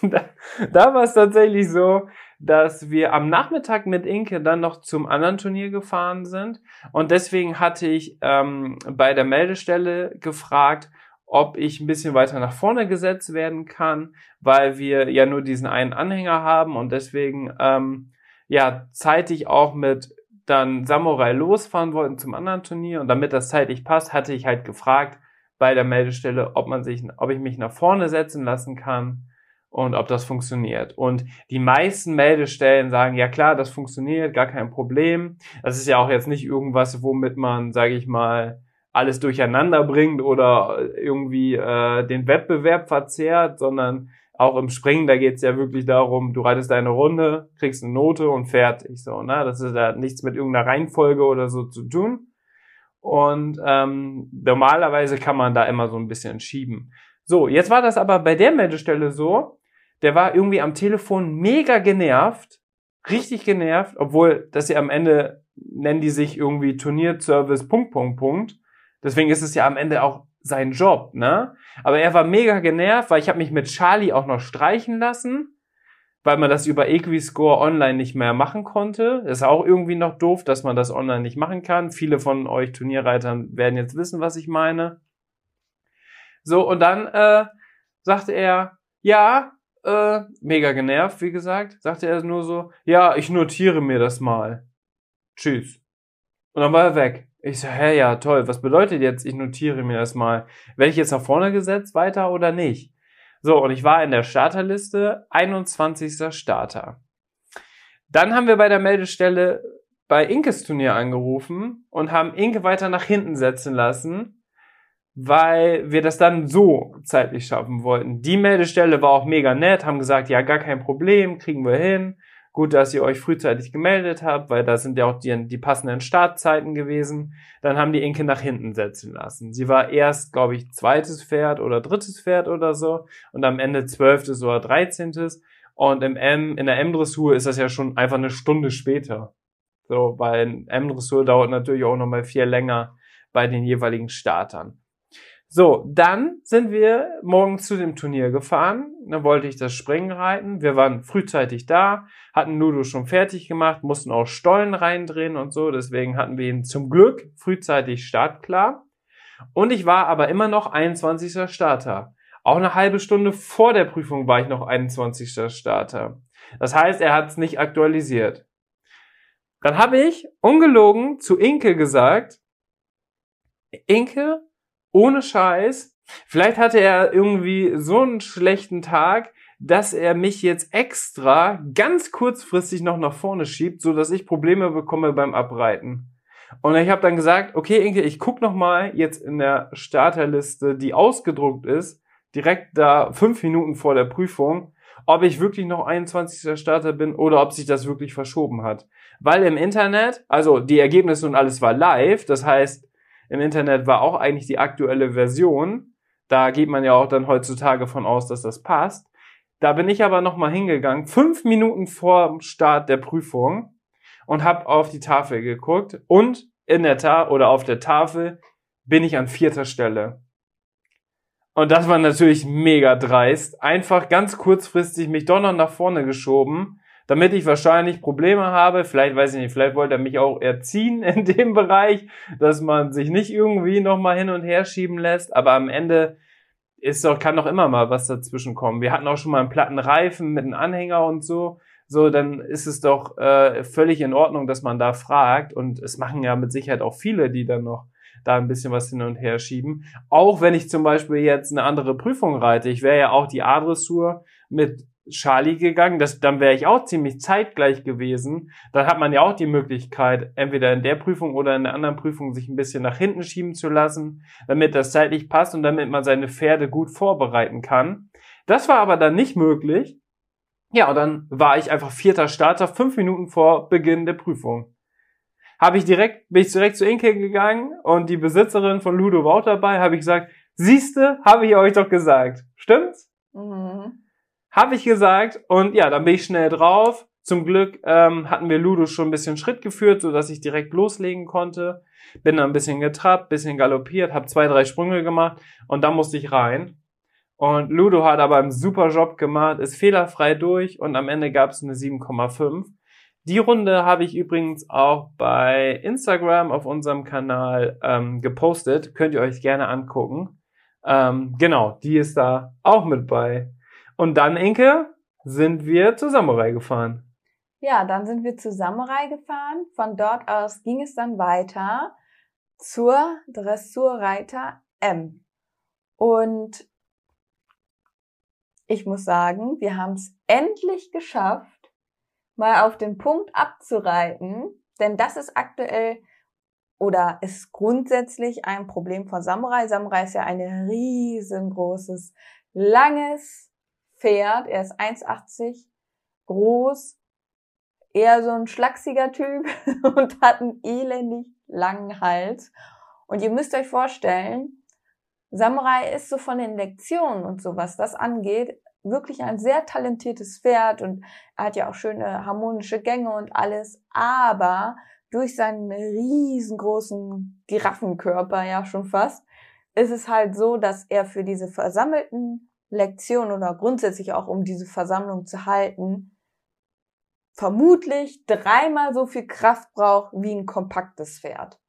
da, da war es tatsächlich so, dass wir am Nachmittag mit Inke dann noch zum anderen Turnier gefahren sind. Und deswegen hatte ich ähm, bei der Meldestelle gefragt, ob ich ein bisschen weiter nach vorne gesetzt werden kann, weil wir ja nur diesen einen Anhänger haben und deswegen ähm, ja zeitig auch mit dann Samurai losfahren wollten zum anderen Turnier und damit das zeitlich passt, hatte ich halt gefragt bei der Meldestelle, ob man sich, ob ich mich nach vorne setzen lassen kann und ob das funktioniert. Und die meisten Meldestellen sagen, ja klar, das funktioniert, gar kein Problem. Das ist ja auch jetzt nicht irgendwas, womit man, sage ich mal, alles durcheinander bringt oder irgendwie äh, den Wettbewerb verzerrt, sondern auch im Springen, da geht's ja wirklich darum, du reitest deine Runde, kriegst eine Note und fertig. So, ne? Das ist ja nichts mit irgendeiner Reihenfolge oder so zu tun. Und ähm, normalerweise kann man da immer so ein bisschen schieben. So, jetzt war das aber bei der Meldestelle so, der war irgendwie am Telefon mega genervt, richtig genervt, obwohl das ja am Ende nennen die sich irgendwie Turnierservice Punkt Punkt Punkt. Deswegen ist es ja am Ende auch sein Job, ne? Aber er war mega genervt, weil ich habe mich mit Charlie auch noch streichen lassen, weil man das über Equiscore online nicht mehr machen konnte. Ist auch irgendwie noch doof, dass man das online nicht machen kann. Viele von euch Turnierreitern werden jetzt wissen, was ich meine. So, und dann äh, sagte er, ja, äh, mega genervt, wie gesagt, sagte er nur so, ja, ich notiere mir das mal. Tschüss. Und dann war er weg. Ich so, hä, ja, toll. Was bedeutet jetzt, ich notiere mir das mal? Werde ich jetzt nach vorne gesetzt weiter oder nicht? So, und ich war in der Starterliste 21. Starter. Dann haben wir bei der Meldestelle bei Inkes Turnier angerufen und haben Inke weiter nach hinten setzen lassen, weil wir das dann so zeitlich schaffen wollten. Die Meldestelle war auch mega nett, haben gesagt, ja, gar kein Problem, kriegen wir hin. Gut, dass ihr euch frühzeitig gemeldet habt, weil da sind ja auch die, die passenden Startzeiten gewesen. Dann haben die Inke nach hinten setzen lassen. Sie war erst, glaube ich, zweites Pferd oder drittes Pferd oder so und am Ende zwölftes oder dreizehntes. Und im M, in der M-Dressur ist das ja schon einfach eine Stunde später. So, weil M-Dressur dauert natürlich auch nochmal viel länger bei den jeweiligen Startern. So, dann sind wir morgens zu dem Turnier gefahren. Dann wollte ich das Springen reiten. Wir waren frühzeitig da, hatten Ludo schon fertig gemacht, mussten auch Stollen reindrehen und so. Deswegen hatten wir ihn zum Glück frühzeitig startklar. Und ich war aber immer noch 21. Starter. Auch eine halbe Stunde vor der Prüfung war ich noch 21. Starter. Das heißt, er hat es nicht aktualisiert. Dann habe ich ungelogen zu Inke gesagt, Inke, ohne Scheiß, vielleicht hatte er irgendwie so einen schlechten Tag, dass er mich jetzt extra ganz kurzfristig noch nach vorne schiebt, so dass ich Probleme bekomme beim Abreiten. Und ich habe dann gesagt, okay, Inke, ich guck noch mal jetzt in der Starterliste, die ausgedruckt ist, direkt da fünf Minuten vor der Prüfung, ob ich wirklich noch 21. Starter bin oder ob sich das wirklich verschoben hat. Weil im Internet, also die Ergebnisse und alles war live, das heißt, im Internet war auch eigentlich die aktuelle Version. Da geht man ja auch dann heutzutage von aus, dass das passt. Da bin ich aber nochmal hingegangen, fünf Minuten vor Start der Prüfung und habe auf die Tafel geguckt und in der Ta oder auf der Tafel bin ich an vierter Stelle. Und das war natürlich mega dreist. Einfach ganz kurzfristig mich doch noch nach vorne geschoben damit ich wahrscheinlich Probleme habe. Vielleicht weiß ich nicht, vielleicht wollte er mich auch erziehen in dem Bereich, dass man sich nicht irgendwie nochmal hin und her schieben lässt. Aber am Ende ist doch, kann doch immer mal was dazwischen kommen. Wir hatten auch schon mal einen platten Reifen mit einem Anhänger und so. So, dann ist es doch äh, völlig in Ordnung, dass man da fragt. Und es machen ja mit Sicherheit auch viele, die dann noch da ein bisschen was hin und her schieben. Auch wenn ich zum Beispiel jetzt eine andere Prüfung reite. Ich wäre ja auch die A-Dressur mit Charlie gegangen, das, dann wäre ich auch ziemlich zeitgleich gewesen. Dann hat man ja auch die Möglichkeit, entweder in der Prüfung oder in der anderen Prüfung sich ein bisschen nach hinten schieben zu lassen, damit das zeitlich passt und damit man seine Pferde gut vorbereiten kann. Das war aber dann nicht möglich. Ja, und dann war ich einfach vierter Starter, fünf Minuten vor Beginn der Prüfung. Habe ich direkt, bin ich direkt zu Inke gegangen und die Besitzerin von Ludo war auch dabei, habe ich gesagt, siehste, habe ich euch doch gesagt. Stimmt's? Mhm. Habe ich gesagt und ja, dann bin ich schnell drauf. Zum Glück ähm, hatten wir Ludo schon ein bisschen Schritt geführt, so dass ich direkt loslegen konnte. Bin dann ein bisschen getrappt, bisschen galoppiert, habe zwei, drei Sprünge gemacht und dann musste ich rein. Und Ludo hat aber einen super Job gemacht, ist fehlerfrei durch und am Ende gab es eine 7,5. Die Runde habe ich übrigens auch bei Instagram auf unserem Kanal ähm, gepostet. Könnt ihr euch gerne angucken. Ähm, genau, die ist da auch mit bei. Und dann, Inke, sind wir zu Samurai gefahren. Ja, dann sind wir zu Samurai gefahren. Von dort aus ging es dann weiter zur Dressurreiter M. Und ich muss sagen, wir haben es endlich geschafft, mal auf den Punkt abzureiten, denn das ist aktuell oder ist grundsätzlich ein Problem von Samurai. Samurai ist ja ein riesengroßes, langes Pferd. Er ist 1,80 groß, eher so ein schlachsiger Typ und hat einen elendig langen Hals. Und ihr müsst euch vorstellen, Samurai ist so von den Lektionen und so, was das angeht, wirklich ein sehr talentiertes Pferd und er hat ja auch schöne harmonische Gänge und alles, aber durch seinen riesengroßen Giraffenkörper ja schon fast, ist es halt so, dass er für diese versammelten Lektionen oder grundsätzlich auch um diese Versammlung zu halten, vermutlich dreimal so viel Kraft braucht wie ein kompaktes Pferd.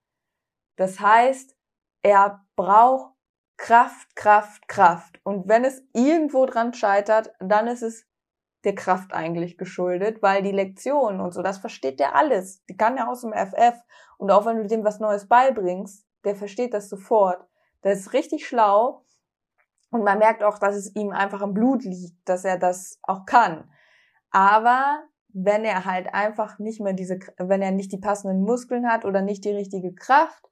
Das heißt, er braucht Kraft, Kraft, Kraft. Und wenn es irgendwo dran scheitert, dann ist es der Kraft eigentlich geschuldet, weil die Lektionen und so, das versteht der alles. Die kann er aus dem FF. Und auch wenn du dem was Neues beibringst, der versteht das sofort. Der ist richtig schlau. Und man merkt auch, dass es ihm einfach im Blut liegt, dass er das auch kann. Aber wenn er halt einfach nicht mehr diese, wenn er nicht die passenden Muskeln hat oder nicht die richtige Kraft,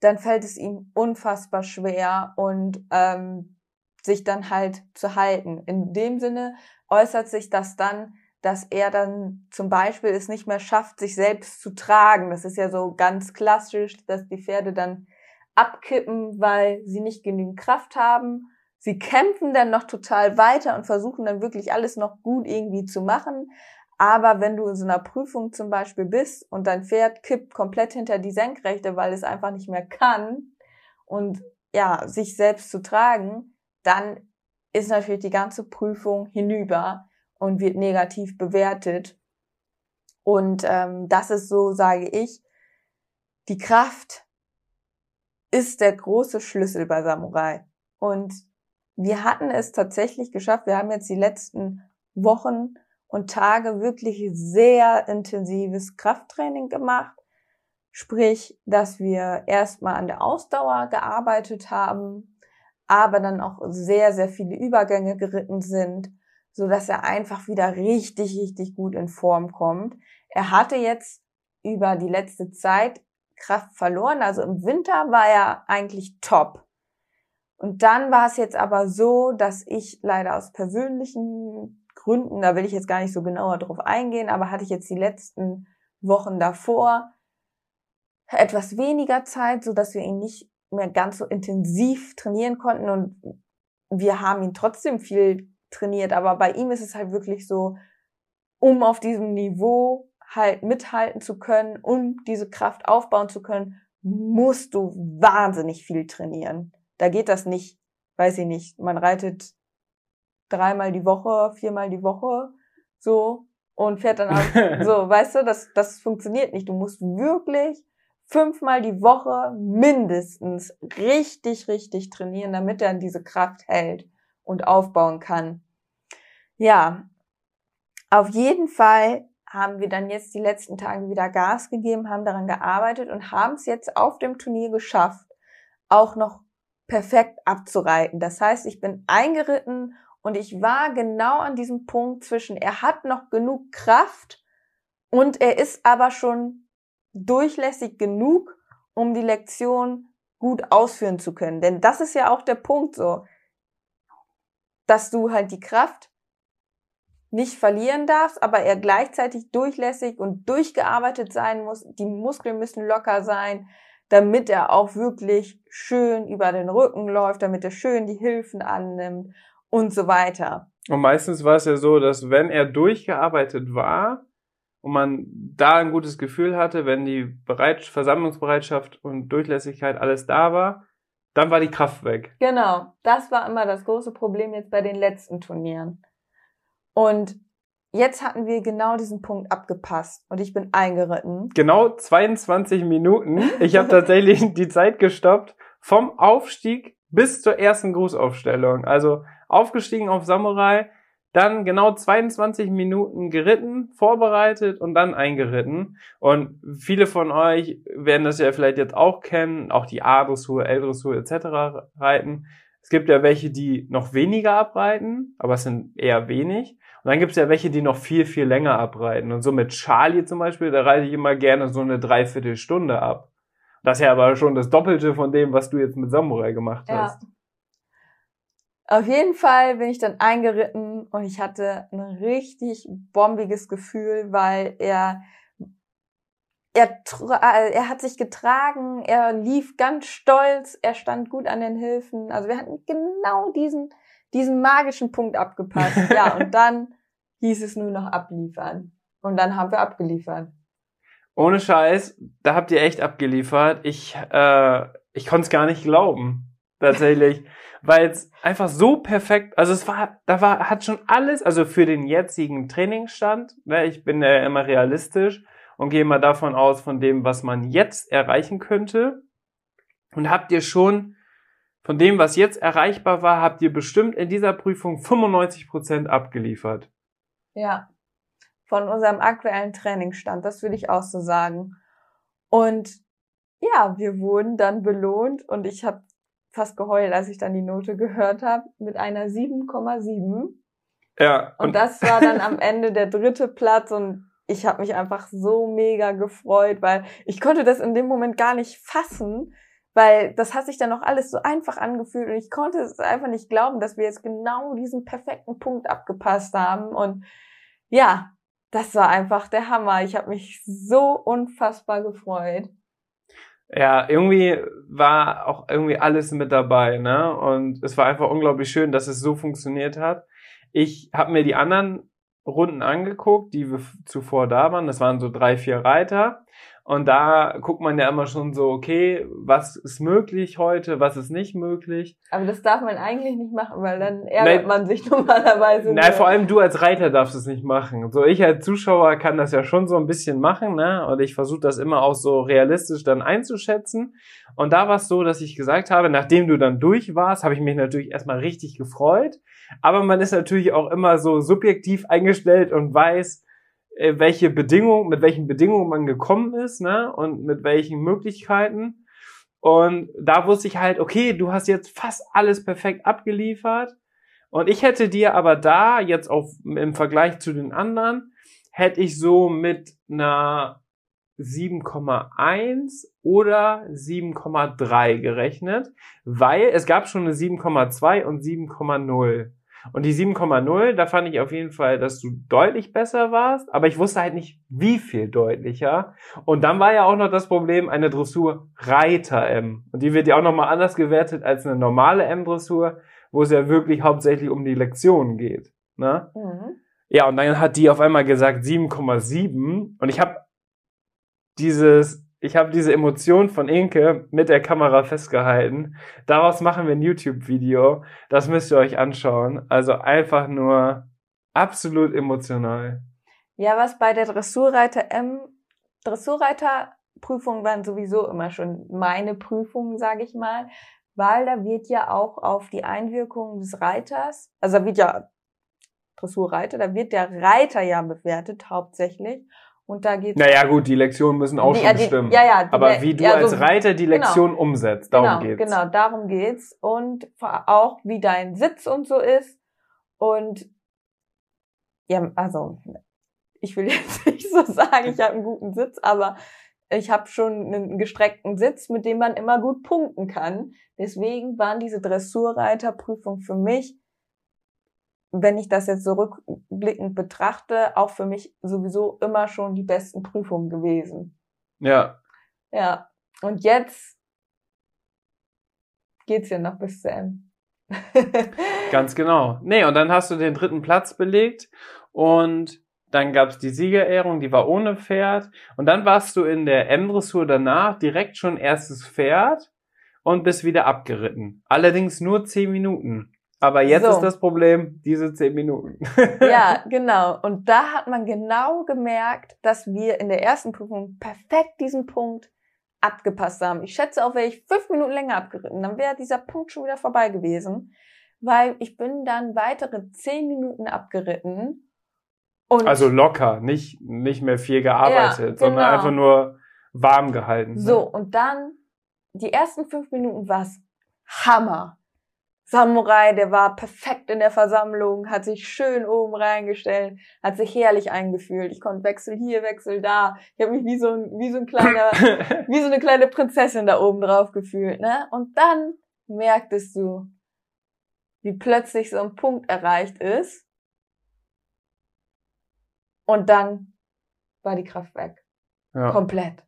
dann fällt es ihm unfassbar schwer und ähm, sich dann halt zu halten. In dem Sinne äußert sich das dann, dass er dann zum Beispiel es nicht mehr schafft, sich selbst zu tragen. Das ist ja so ganz klassisch, dass die Pferde dann abkippen, weil sie nicht genügend Kraft haben. Sie kämpfen dann noch total weiter und versuchen dann wirklich alles noch gut irgendwie zu machen. Aber wenn du in so einer Prüfung zum Beispiel bist und dein Pferd kippt komplett hinter die Senkrechte, weil es einfach nicht mehr kann und ja, sich selbst zu tragen, dann ist natürlich die ganze Prüfung hinüber und wird negativ bewertet. Und ähm, das ist so, sage ich, die Kraft ist der große Schlüssel bei Samurai. Und wir hatten es tatsächlich geschafft. Wir haben jetzt die letzten Wochen und Tage wirklich sehr intensives Krafttraining gemacht. Sprich, dass wir erstmal an der Ausdauer gearbeitet haben, aber dann auch sehr, sehr viele Übergänge geritten sind, so dass er einfach wieder richtig, richtig gut in Form kommt. Er hatte jetzt über die letzte Zeit Kraft verloren, also im Winter war er eigentlich top. Und dann war es jetzt aber so, dass ich leider aus persönlichen Gründen, da will ich jetzt gar nicht so genauer drauf eingehen, aber hatte ich jetzt die letzten Wochen davor etwas weniger Zeit, so dass wir ihn nicht mehr ganz so intensiv trainieren konnten und wir haben ihn trotzdem viel trainiert, aber bei ihm ist es halt wirklich so, um auf diesem Niveau halt mithalten zu können, um diese Kraft aufbauen zu können, musst du wahnsinnig viel trainieren. Da geht das nicht, weiß ich nicht, man reitet dreimal die Woche, viermal die Woche, so, und fährt dann auch, so, weißt du, das, das funktioniert nicht. Du musst wirklich fünfmal die Woche mindestens richtig, richtig trainieren, damit er diese Kraft hält und aufbauen kann. Ja, auf jeden Fall haben wir dann jetzt die letzten Tage wieder Gas gegeben, haben daran gearbeitet und haben es jetzt auf dem Turnier geschafft, auch noch perfekt abzureiten. Das heißt, ich bin eingeritten und ich war genau an diesem Punkt zwischen, er hat noch genug Kraft und er ist aber schon durchlässig genug, um die Lektion gut ausführen zu können. Denn das ist ja auch der Punkt so, dass du halt die Kraft nicht verlieren darfst, aber er gleichzeitig durchlässig und durchgearbeitet sein muss. Die Muskeln müssen locker sein, damit er auch wirklich schön über den Rücken läuft, damit er schön die Hilfen annimmt und so weiter. Und meistens war es ja so, dass wenn er durchgearbeitet war und man da ein gutes Gefühl hatte, wenn die Bereit Versammlungsbereitschaft und Durchlässigkeit alles da war, dann war die Kraft weg. Genau, das war immer das große Problem jetzt bei den letzten Turnieren. Und jetzt hatten wir genau diesen Punkt abgepasst und ich bin eingeritten. Genau 22 Minuten. Ich habe tatsächlich die Zeit gestoppt vom Aufstieg bis zur ersten Grußaufstellung. Also aufgestiegen auf Samurai, dann genau 22 Minuten geritten, vorbereitet und dann eingeritten. Und viele von euch werden das ja vielleicht jetzt auch kennen, auch die A-Dressur, L-Dressur etc. reiten. Es gibt ja welche, die noch weniger abreiten, aber es sind eher wenig. Und dann gibt es ja welche, die noch viel, viel länger abreiten. Und so mit Charlie zum Beispiel, da reite ich immer gerne so eine Dreiviertelstunde ab. Das ist ja aber schon das Doppelte von dem, was du jetzt mit Samurai gemacht Ja. hast. Auf jeden Fall bin ich dann eingeritten und ich hatte ein richtig bombiges Gefühl, weil er er, äh, er hat sich getragen, er lief ganz stolz, er stand gut an den Hilfen. Also wir hatten genau diesen, diesen magischen Punkt abgepasst. Ja, und dann hieß es nur noch abliefern. Und dann haben wir abgeliefert. Ohne Scheiß, da habt ihr echt abgeliefert. Ich, äh, ich konnte es gar nicht glauben, tatsächlich, weil es einfach so perfekt, also es war, da war, hat schon alles, also für den jetzigen Trainingsstand, ne, ich bin ja immer realistisch und gehe mal davon aus, von dem, was man jetzt erreichen könnte. Und habt ihr schon von dem, was jetzt erreichbar war, habt ihr bestimmt in dieser Prüfung 95 Prozent abgeliefert. Ja, von unserem aktuellen Trainingsstand, das würde ich auch so sagen. Und ja, wir wurden dann belohnt und ich habe fast geheult, als ich dann die Note gehört habe, mit einer 7,7. Ja. Und das war dann am Ende der dritte Platz und ich habe mich einfach so mega gefreut, weil ich konnte das in dem Moment gar nicht fassen, weil das hat sich dann noch alles so einfach angefühlt und ich konnte es einfach nicht glauben, dass wir jetzt genau diesen perfekten Punkt abgepasst haben und ja, das war einfach der Hammer. Ich habe mich so unfassbar gefreut. Ja, irgendwie war auch irgendwie alles mit dabei, ne? Und es war einfach unglaublich schön, dass es so funktioniert hat. Ich habe mir die anderen Runden angeguckt, die wir zuvor da waren. Das waren so drei, vier Reiter. Und da guckt man ja immer schon so, okay, was ist möglich heute, was ist nicht möglich. Aber das darf man eigentlich nicht machen, weil dann ärgert Nein. man sich normalerweise. Nur. vor allem du als Reiter darfst es nicht machen. So ich als Zuschauer kann das ja schon so ein bisschen machen, ne? Und ich versuche das immer auch so realistisch dann einzuschätzen. Und da war es so, dass ich gesagt habe, nachdem du dann durch warst, habe ich mich natürlich erstmal richtig gefreut. Aber man ist natürlich auch immer so subjektiv eingestellt und weiß, welche Bedingungen, mit welchen Bedingungen man gekommen ist, ne? Und mit welchen Möglichkeiten. Und da wusste ich halt, okay, du hast jetzt fast alles perfekt abgeliefert. Und ich hätte dir aber da jetzt auf, im Vergleich zu den anderen, hätte ich so mit einer 7,1 oder 7,3 gerechnet, weil es gab schon eine 7,2 und 7,0. Und die 7,0, da fand ich auf jeden Fall, dass du deutlich besser warst, aber ich wusste halt nicht, wie viel deutlicher. Und dann war ja auch noch das Problem, eine Dressur Reiter M. Und die wird ja auch nochmal anders gewertet als eine normale M-Dressur, wo es ja wirklich hauptsächlich um die Lektionen geht. Ne? Mhm. Ja, und dann hat die auf einmal gesagt 7,7 und ich habe dieses, ich habe diese Emotion von Inke mit der Kamera festgehalten. Daraus machen wir ein YouTube-Video. Das müsst ihr euch anschauen. Also einfach nur absolut emotional. Ja, was bei der Dressurreiter M, Dressurreiterprüfungen waren sowieso immer schon meine Prüfungen, sage ich mal, weil da wird ja auch auf die Einwirkung des Reiters, also da wird ja Dressurreiter, da wird der Reiter ja bewertet hauptsächlich und da geht Naja, gut, die Lektionen müssen auch Die- schon die- stimmen. ja, ja, die Aber wie du ja, als Reiter die genau. Lektion umsetzt, darum genau, geht's. Genau, darum geht's und auch wie dein Sitz und so ist und ja, also ich will jetzt nicht so sagen, ich habe einen guten Sitz, aber ich habe schon einen gestreckten Sitz, mit dem man immer gut punkten kann. Deswegen waren diese Dressurreiterprüfungen für mich, wenn ich das jetzt so rückblickend betrachte, auch für mich sowieso immer schon die besten Prüfungen gewesen. Ja, Ja, und jetzt geht's ja noch bis zu M. Ganz genau. Nee, und dann hast du den dritten Platz belegt und dann gab's die Siegerehrung, die war ohne Pferd. Und dann warst du in der M-Dressur danach direkt schon erstes Pferd und bist wieder abgeritten. Allerdings nur zehn Minuten. Aber jetzt So. ist das Problem, diese zehn Minuten. Ja, genau. Und da hat man genau gemerkt, dass wir in der ersten Prüfung perfekt diesen Punkt abgepasst haben. Ich schätze auch, wäre ich fünf Minuten länger abgeritten, dann wäre dieser Punkt schon wieder vorbei gewesen, weil ich bin dann weitere zehn Minuten abgeritten. Und Also locker, nicht, nicht mehr viel gearbeitet, Ja, sondern genau. einfach nur warm gehalten. so, und dann die ersten fünf Minuten war's Hammer. Samurai, der war perfekt in der Versammlung, hat sich schön oben reingestellt, hat sich herrlich eingefühlt. Ich konnte Wechsel hier, Wechsel da. Ich habe mich wie so ein, wie so ein kleiner, wie so eine kleine Prinzessin da oben drauf gefühlt, ne? Und dann merktest du, wie plötzlich so ein Punkt erreicht ist. Und dann war die Kraft weg. Ja. Komplett.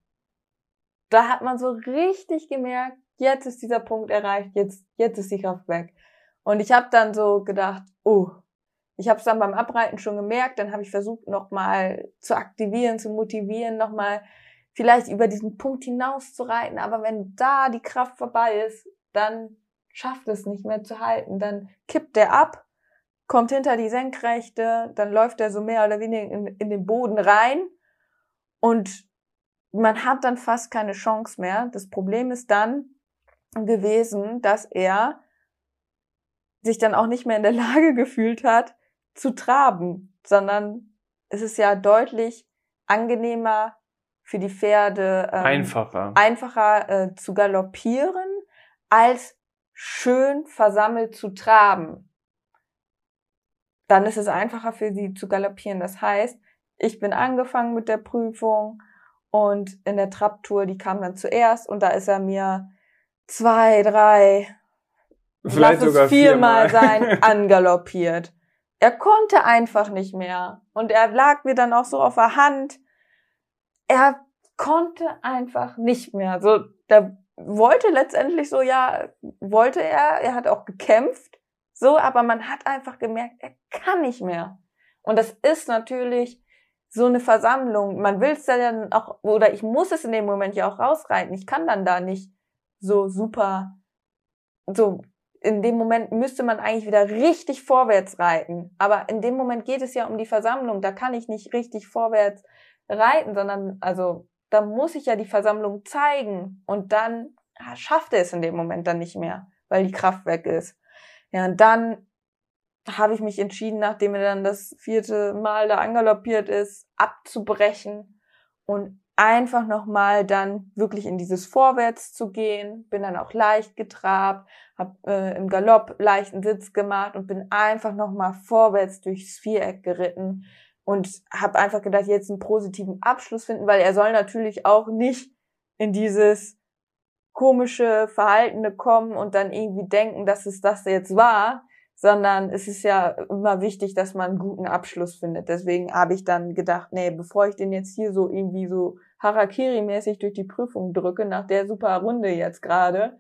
Da hat man so richtig gemerkt, jetzt ist dieser Punkt erreicht, jetzt, jetzt ist die Kraft weg. Und ich habe dann so gedacht, oh, ich habe es dann beim Abreiten schon gemerkt, dann habe ich versucht, nochmal zu aktivieren, zu motivieren, nochmal vielleicht über diesen Punkt hinaus zu reiten. Aber wenn da die Kraft vorbei ist, dann schafft es nicht mehr zu halten. Dann kippt der ab, kommt hinter die Senkrechte, dann läuft er so mehr oder weniger in, in den Boden rein und man hat dann fast keine Chance mehr. Das Problem ist dann, gewesen, dass er sich dann auch nicht mehr in der Lage gefühlt hat, zu traben, sondern es ist ja deutlich angenehmer für die Pferde ähm, einfacher einfacher äh, zu galoppieren als schön versammelt zu traben. Dann ist es einfacher für sie zu galoppieren. Das heißt, ich bin angefangen mit der Prüfung und in der Trabtour, die kam dann zuerst und da ist er mir zwei, drei, Vielleicht lass es viermal sein, angaloppiert. Er konnte einfach nicht mehr. Und er lag mir dann auch so auf der Hand. Er konnte einfach nicht mehr. So, der wollte letztendlich so, ja, wollte er, er hat auch gekämpft, so, aber man hat einfach gemerkt, er kann nicht mehr. Und das ist natürlich so eine Versammlung. Man will es dann auch, oder ich muss es in dem Moment ja auch rausreiten. Ich kann dann da nicht so super, so in dem Moment müsste man eigentlich wieder richtig vorwärts reiten. Aber in dem Moment geht es ja um die Versammlung. Da kann ich nicht richtig vorwärts reiten, sondern also da muss ich ja die Versammlung zeigen und dann ja, schafft er es in dem Moment dann nicht mehr, weil die Kraft weg ist. Ja, und dann habe ich mich entschieden, nachdem er dann das vierte Mal da angaloppiert ist, abzubrechen und einfach nochmal dann wirklich in dieses Vorwärts zu gehen, bin dann auch leicht getrabt, habe äh, im Galopp leichten Sitz gemacht und bin einfach nochmal vorwärts durchs Viereck geritten und habe einfach gedacht, jetzt einen positiven Abschluss finden, weil er soll natürlich auch nicht in dieses komische Verhaltene kommen und dann irgendwie denken, dass es das jetzt war, sondern es ist ja immer wichtig, dass man einen guten Abschluss findet. Deswegen habe ich dann gedacht, nee, bevor ich den jetzt hier so irgendwie so Harakiri-mäßig durch die Prüfung drücke, nach der super Runde jetzt gerade,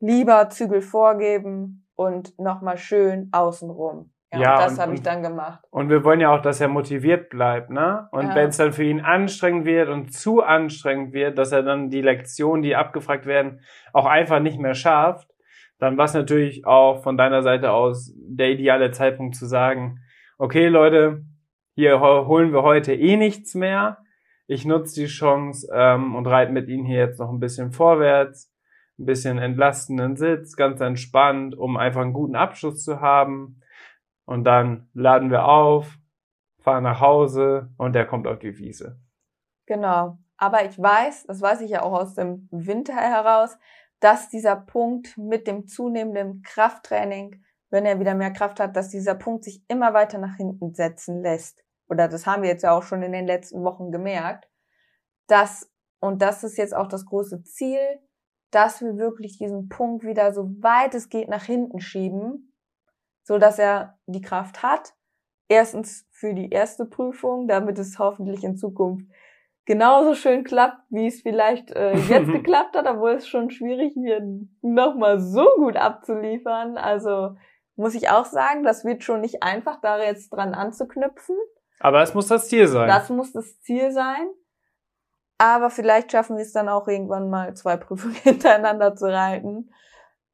lieber Zügel vorgeben und nochmal schön außenrum. Ja, ja das habe ich dann gemacht. Und wir wollen ja auch, dass er motiviert bleibt, ne? Und ja. wenn es dann für ihn anstrengend wird und zu anstrengend wird, dass er dann die Lektionen, die abgefragt werden, auch einfach nicht mehr schafft, dann war es natürlich auch von deiner Seite aus der ideale Zeitpunkt zu sagen, okay Leute, hier holen wir heute eh nichts mehr. Ich nutze die Chance ähm, und reite mit Ihnen hier jetzt noch ein bisschen vorwärts, ein bisschen entlastenden Sitz, ganz entspannt, um einfach einen guten Abschluss zu haben. Und dann laden wir auf, fahren nach Hause und der kommt auf die Wiese. Genau. Aber ich weiß, das weiß ich ja auch aus dem Winter heraus, dass dieser Punkt mit dem zunehmenden Krafttraining, wenn er wieder mehr Kraft hat, dass dieser Punkt sich immer weiter nach hinten setzen lässt. Oder das haben wir jetzt ja auch schon in den letzten Wochen gemerkt, dass, und das ist jetzt auch das große Ziel, dass wir wirklich diesen Punkt wieder so weit es geht nach hinten schieben, so dass er die Kraft hat. Erstens für die erste Prüfung, damit es hoffentlich in Zukunft genauso schön klappt, wie es vielleicht äh, jetzt geklappt hat, obwohl es schon schwierig wird, nochmal so gut abzuliefern. Also muss ich auch sagen, das wird schon nicht einfach, da jetzt dran anzuknüpfen. Aber es muss das Ziel sein. Das muss das Ziel sein. Aber vielleicht schaffen wir es dann auch irgendwann mal zwei Prüfungen hintereinander zu reiten.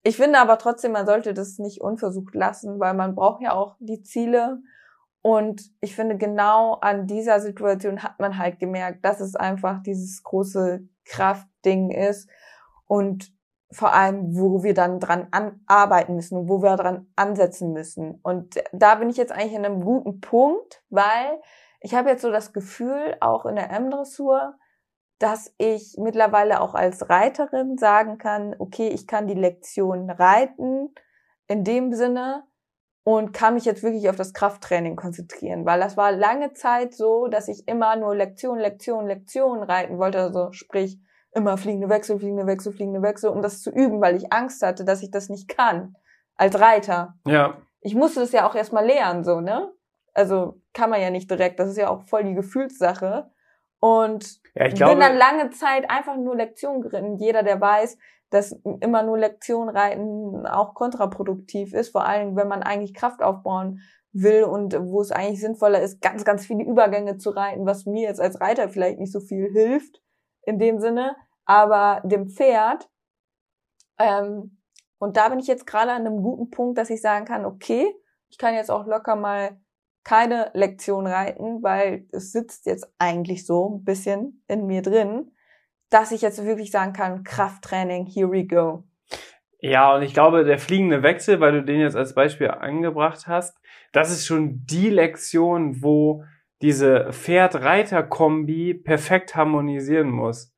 Ich finde aber trotzdem, man sollte das nicht unversucht lassen, weil man braucht ja auch die Ziele. Und ich finde, genau an dieser Situation hat man halt gemerkt, dass es einfach dieses große Kraftding ist und vor allem, wo wir dann dran an arbeiten müssen und wo wir dran ansetzen müssen. Und da bin ich jetzt eigentlich in einem guten Punkt, weil ich habe jetzt so das Gefühl, auch in der M-Dressur, dass ich mittlerweile auch als Reiterin sagen kann, okay, ich kann die Lektion reiten, in dem Sinne und kann mich jetzt wirklich auf das Krafttraining konzentrieren, weil das war lange Zeit so, dass ich immer nur Lektion, Lektion, Lektion reiten wollte, also sprich immer fliegende Wechsel, fliegende Wechsel, fliegende Wechsel, um das zu üben, weil ich Angst hatte, dass ich das nicht kann als Reiter. Ja. Ich musste das ja auch erstmal lernen, so, ne? Also kann man ja nicht direkt, das ist ja auch voll die Gefühlssache. Und Ja, ich bin glaube, dann lange Zeit einfach nur Lektion geritten. Jeder, der weiß, dass immer nur Lektion reiten auch kontraproduktiv ist, vor allem wenn man eigentlich Kraft aufbauen will und wo es eigentlich sinnvoller ist, ganz, ganz viele Übergänge zu reiten, was mir jetzt als Reiter vielleicht nicht so viel hilft in dem Sinne, aber dem Pferd. Ähm, und da bin ich jetzt gerade an einem guten Punkt, dass ich sagen kann, okay, ich kann jetzt auch locker mal keine Lektion reiten, weil es sitzt jetzt eigentlich so ein bisschen in mir drin, dass ich jetzt wirklich sagen kann, Krafttraining, here we go. Ja, und ich glaube, der fliegende Wechsel, weil du den jetzt als Beispiel angebracht hast, das ist schon die Lektion, wo diese Pferd-Reiter-Kombi perfekt harmonisieren muss.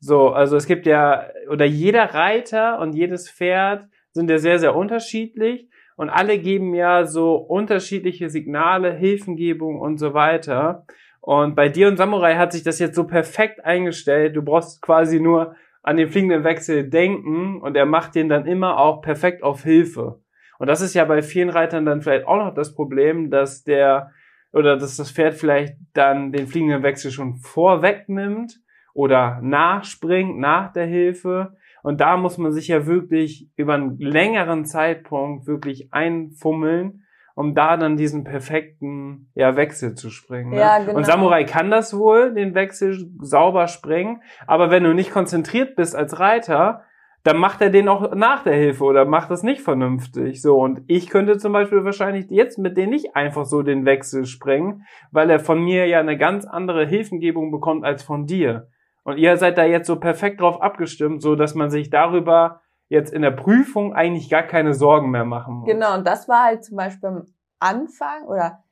So, also es gibt ja, oder jeder Reiter und jedes Pferd sind ja sehr, sehr unterschiedlich und alle geben ja so unterschiedliche Signale, Hilfengebung und so weiter. Und bei dir und Samurai hat sich das jetzt so perfekt eingestellt. Du brauchst quasi nur an den fliegenden Wechsel denken und er macht den dann immer auch perfekt auf Hilfe. Und das ist ja bei vielen Reitern dann vielleicht auch noch das Problem, dass der oder dass das Pferd vielleicht dann den fliegenden Wechsel schon vorwegnimmt oder nachspringt nach der Hilfe. Und da muss man sich ja wirklich über einen längeren Zeitpunkt wirklich einfummeln, um da dann diesen perfekten ja, Wechsel zu springen. Ne? Ja, genau. Und Samurai kann das wohl, den Wechsel sauber springen, aber wenn du nicht konzentriert bist als Reiter, dann macht er den auch nach der Hilfe oder macht das nicht vernünftig. So, und ich könnte zum Beispiel wahrscheinlich jetzt mit denen nicht einfach so den Wechsel sprengen, weil er von mir ja eine ganz andere Hilfengebung bekommt als von dir. Und ihr seid da jetzt so perfekt drauf abgestimmt, so dass man sich darüber jetzt in der Prüfung eigentlich gar keine Sorgen mehr machen muss. Genau, und das war halt zum Beispiel am Anfang oder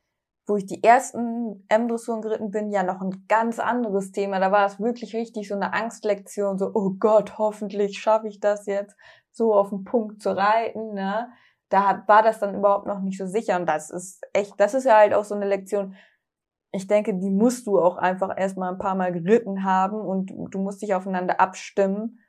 wo ich die ersten M-Dressuren geritten bin, ja noch ein ganz anderes Thema. Da war es wirklich richtig so eine Angstlektion, so, oh Gott, hoffentlich schaffe ich das jetzt, so auf den Punkt zu reiten, ne? Da war das dann überhaupt noch nicht so sicher. Und das ist echt, das ist ja halt auch so eine Lektion. Ich denke, die musst du auch einfach erstmal ein paar Mal geritten haben und du musst dich aufeinander abstimmen,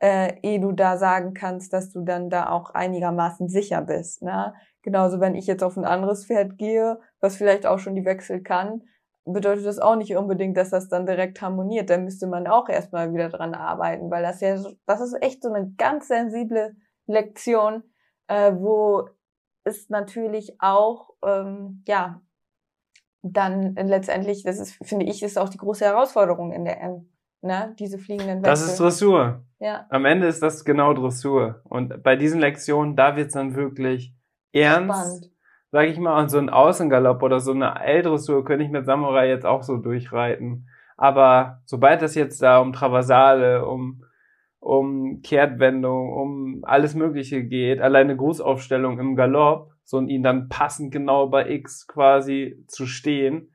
äh, ehe du da sagen kannst, dass du dann da auch einigermaßen sicher bist, ne? Genauso, wenn ich jetzt auf ein anderes Pferd gehe, was vielleicht auch schon die Wechsel kann, bedeutet das auch nicht unbedingt, dass das dann direkt harmoniert. Da müsste man auch erstmal wieder dran arbeiten, weil das ja, das ist echt so eine ganz sensible Lektion, äh, wo es natürlich auch, ähm, ja, dann letztendlich, das ist, finde ich, ist auch die große Herausforderung in der M, ne, diese fliegenden Wechsel. Das ist Dressur. ja. Am Ende ist das genau Dressur. Und bei diesen Lektionen, da wird's dann wirklich ernst, Spannend. sag ich mal, und so ein Außengalopp oder so eine L-Dressur könnte ich mit Samurai jetzt auch so durchreiten. Aber sobald das jetzt da um Traversale, um, um Kehrtwendung, um alles Mögliche geht, alleine Grußaufstellung im Galopp, so und ihn dann passend genau bei X quasi zu stehen,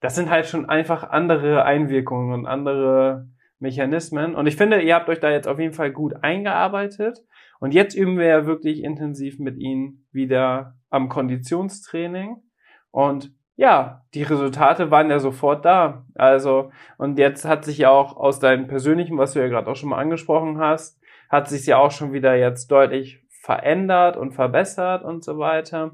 das sind halt schon einfach andere Einwirkungen und andere Mechanismen. Und ich finde, ihr habt euch da jetzt auf jeden Fall gut eingearbeitet. Und jetzt üben wir ja wirklich intensiv mit ihnen wieder am Konditionstraining. Und ja, die Resultate waren ja sofort da. Also, und jetzt hat sich ja auch aus deinem persönlichen, was du ja gerade auch schon mal angesprochen hast, hat sich ja auch schon wieder jetzt deutlich verändert und verbessert und so weiter.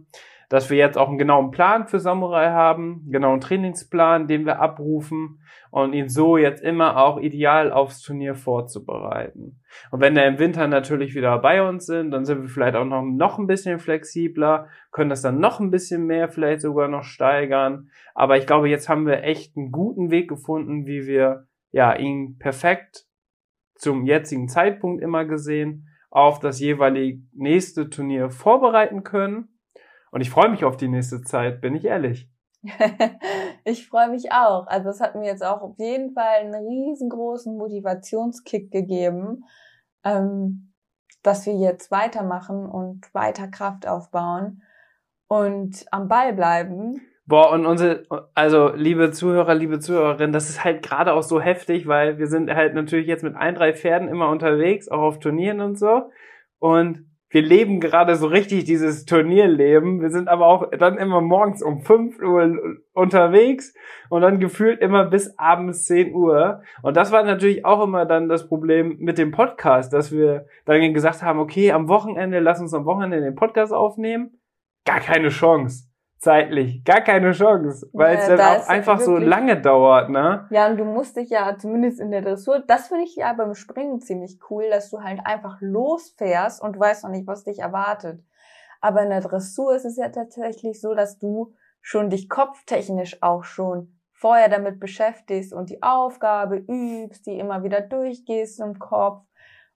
Dass wir jetzt auch einen genauen Plan für Samurai haben, einen genauen Trainingsplan, den wir abrufen und ihn so jetzt immer auch ideal aufs Turnier vorzubereiten. Und wenn wir im Winter natürlich wieder bei uns sind, dann sind wir vielleicht auch noch, noch ein bisschen flexibler, können das dann noch ein bisschen mehr vielleicht sogar noch steigern. Aber ich glaube, jetzt haben wir echt einen guten Weg gefunden, wie wir ja ihn perfekt zum jetzigen Zeitpunkt immer gesehen auf das jeweilige nächste Turnier vorbereiten können. Und ich freue mich auf die nächste Zeit, bin ich ehrlich. ich freue mich auch. Also es hat mir jetzt auch auf jeden Fall einen riesengroßen Motivationskick gegeben, ähm, dass wir jetzt weitermachen und weiter Kraft aufbauen und am Ball bleiben. Boah, und unsere, also liebe Zuhörer, liebe Zuhörerinnen, das ist halt gerade auch so heftig, weil wir sind halt natürlich jetzt mit ein, drei Pferden immer unterwegs, auch auf Turnieren und so. Und wir leben gerade so richtig dieses Turnierleben. Wir sind aber auch dann immer morgens um 5 Uhr unterwegs und dann gefühlt immer bis abends 10 Uhr. Und das war natürlich auch immer dann das Problem mit dem Podcast, dass wir dann gesagt haben, okay, am Wochenende, lass uns am Wochenende den Podcast aufnehmen. Gar keine Chance zeitlich gar keine Chance, weil ja, es dann da auch einfach so lange dauert, ne? Ja, und du musst dich ja zumindest in der Dressur, das finde ich ja beim Springen ziemlich cool, dass du halt einfach losfährst und du weißt noch nicht, was dich erwartet. Aber in der Dressur ist es ja tatsächlich so, dass du schon dich kopftechnisch auch schon vorher damit beschäftigst und die Aufgabe übst, die immer wieder durchgehst im Kopf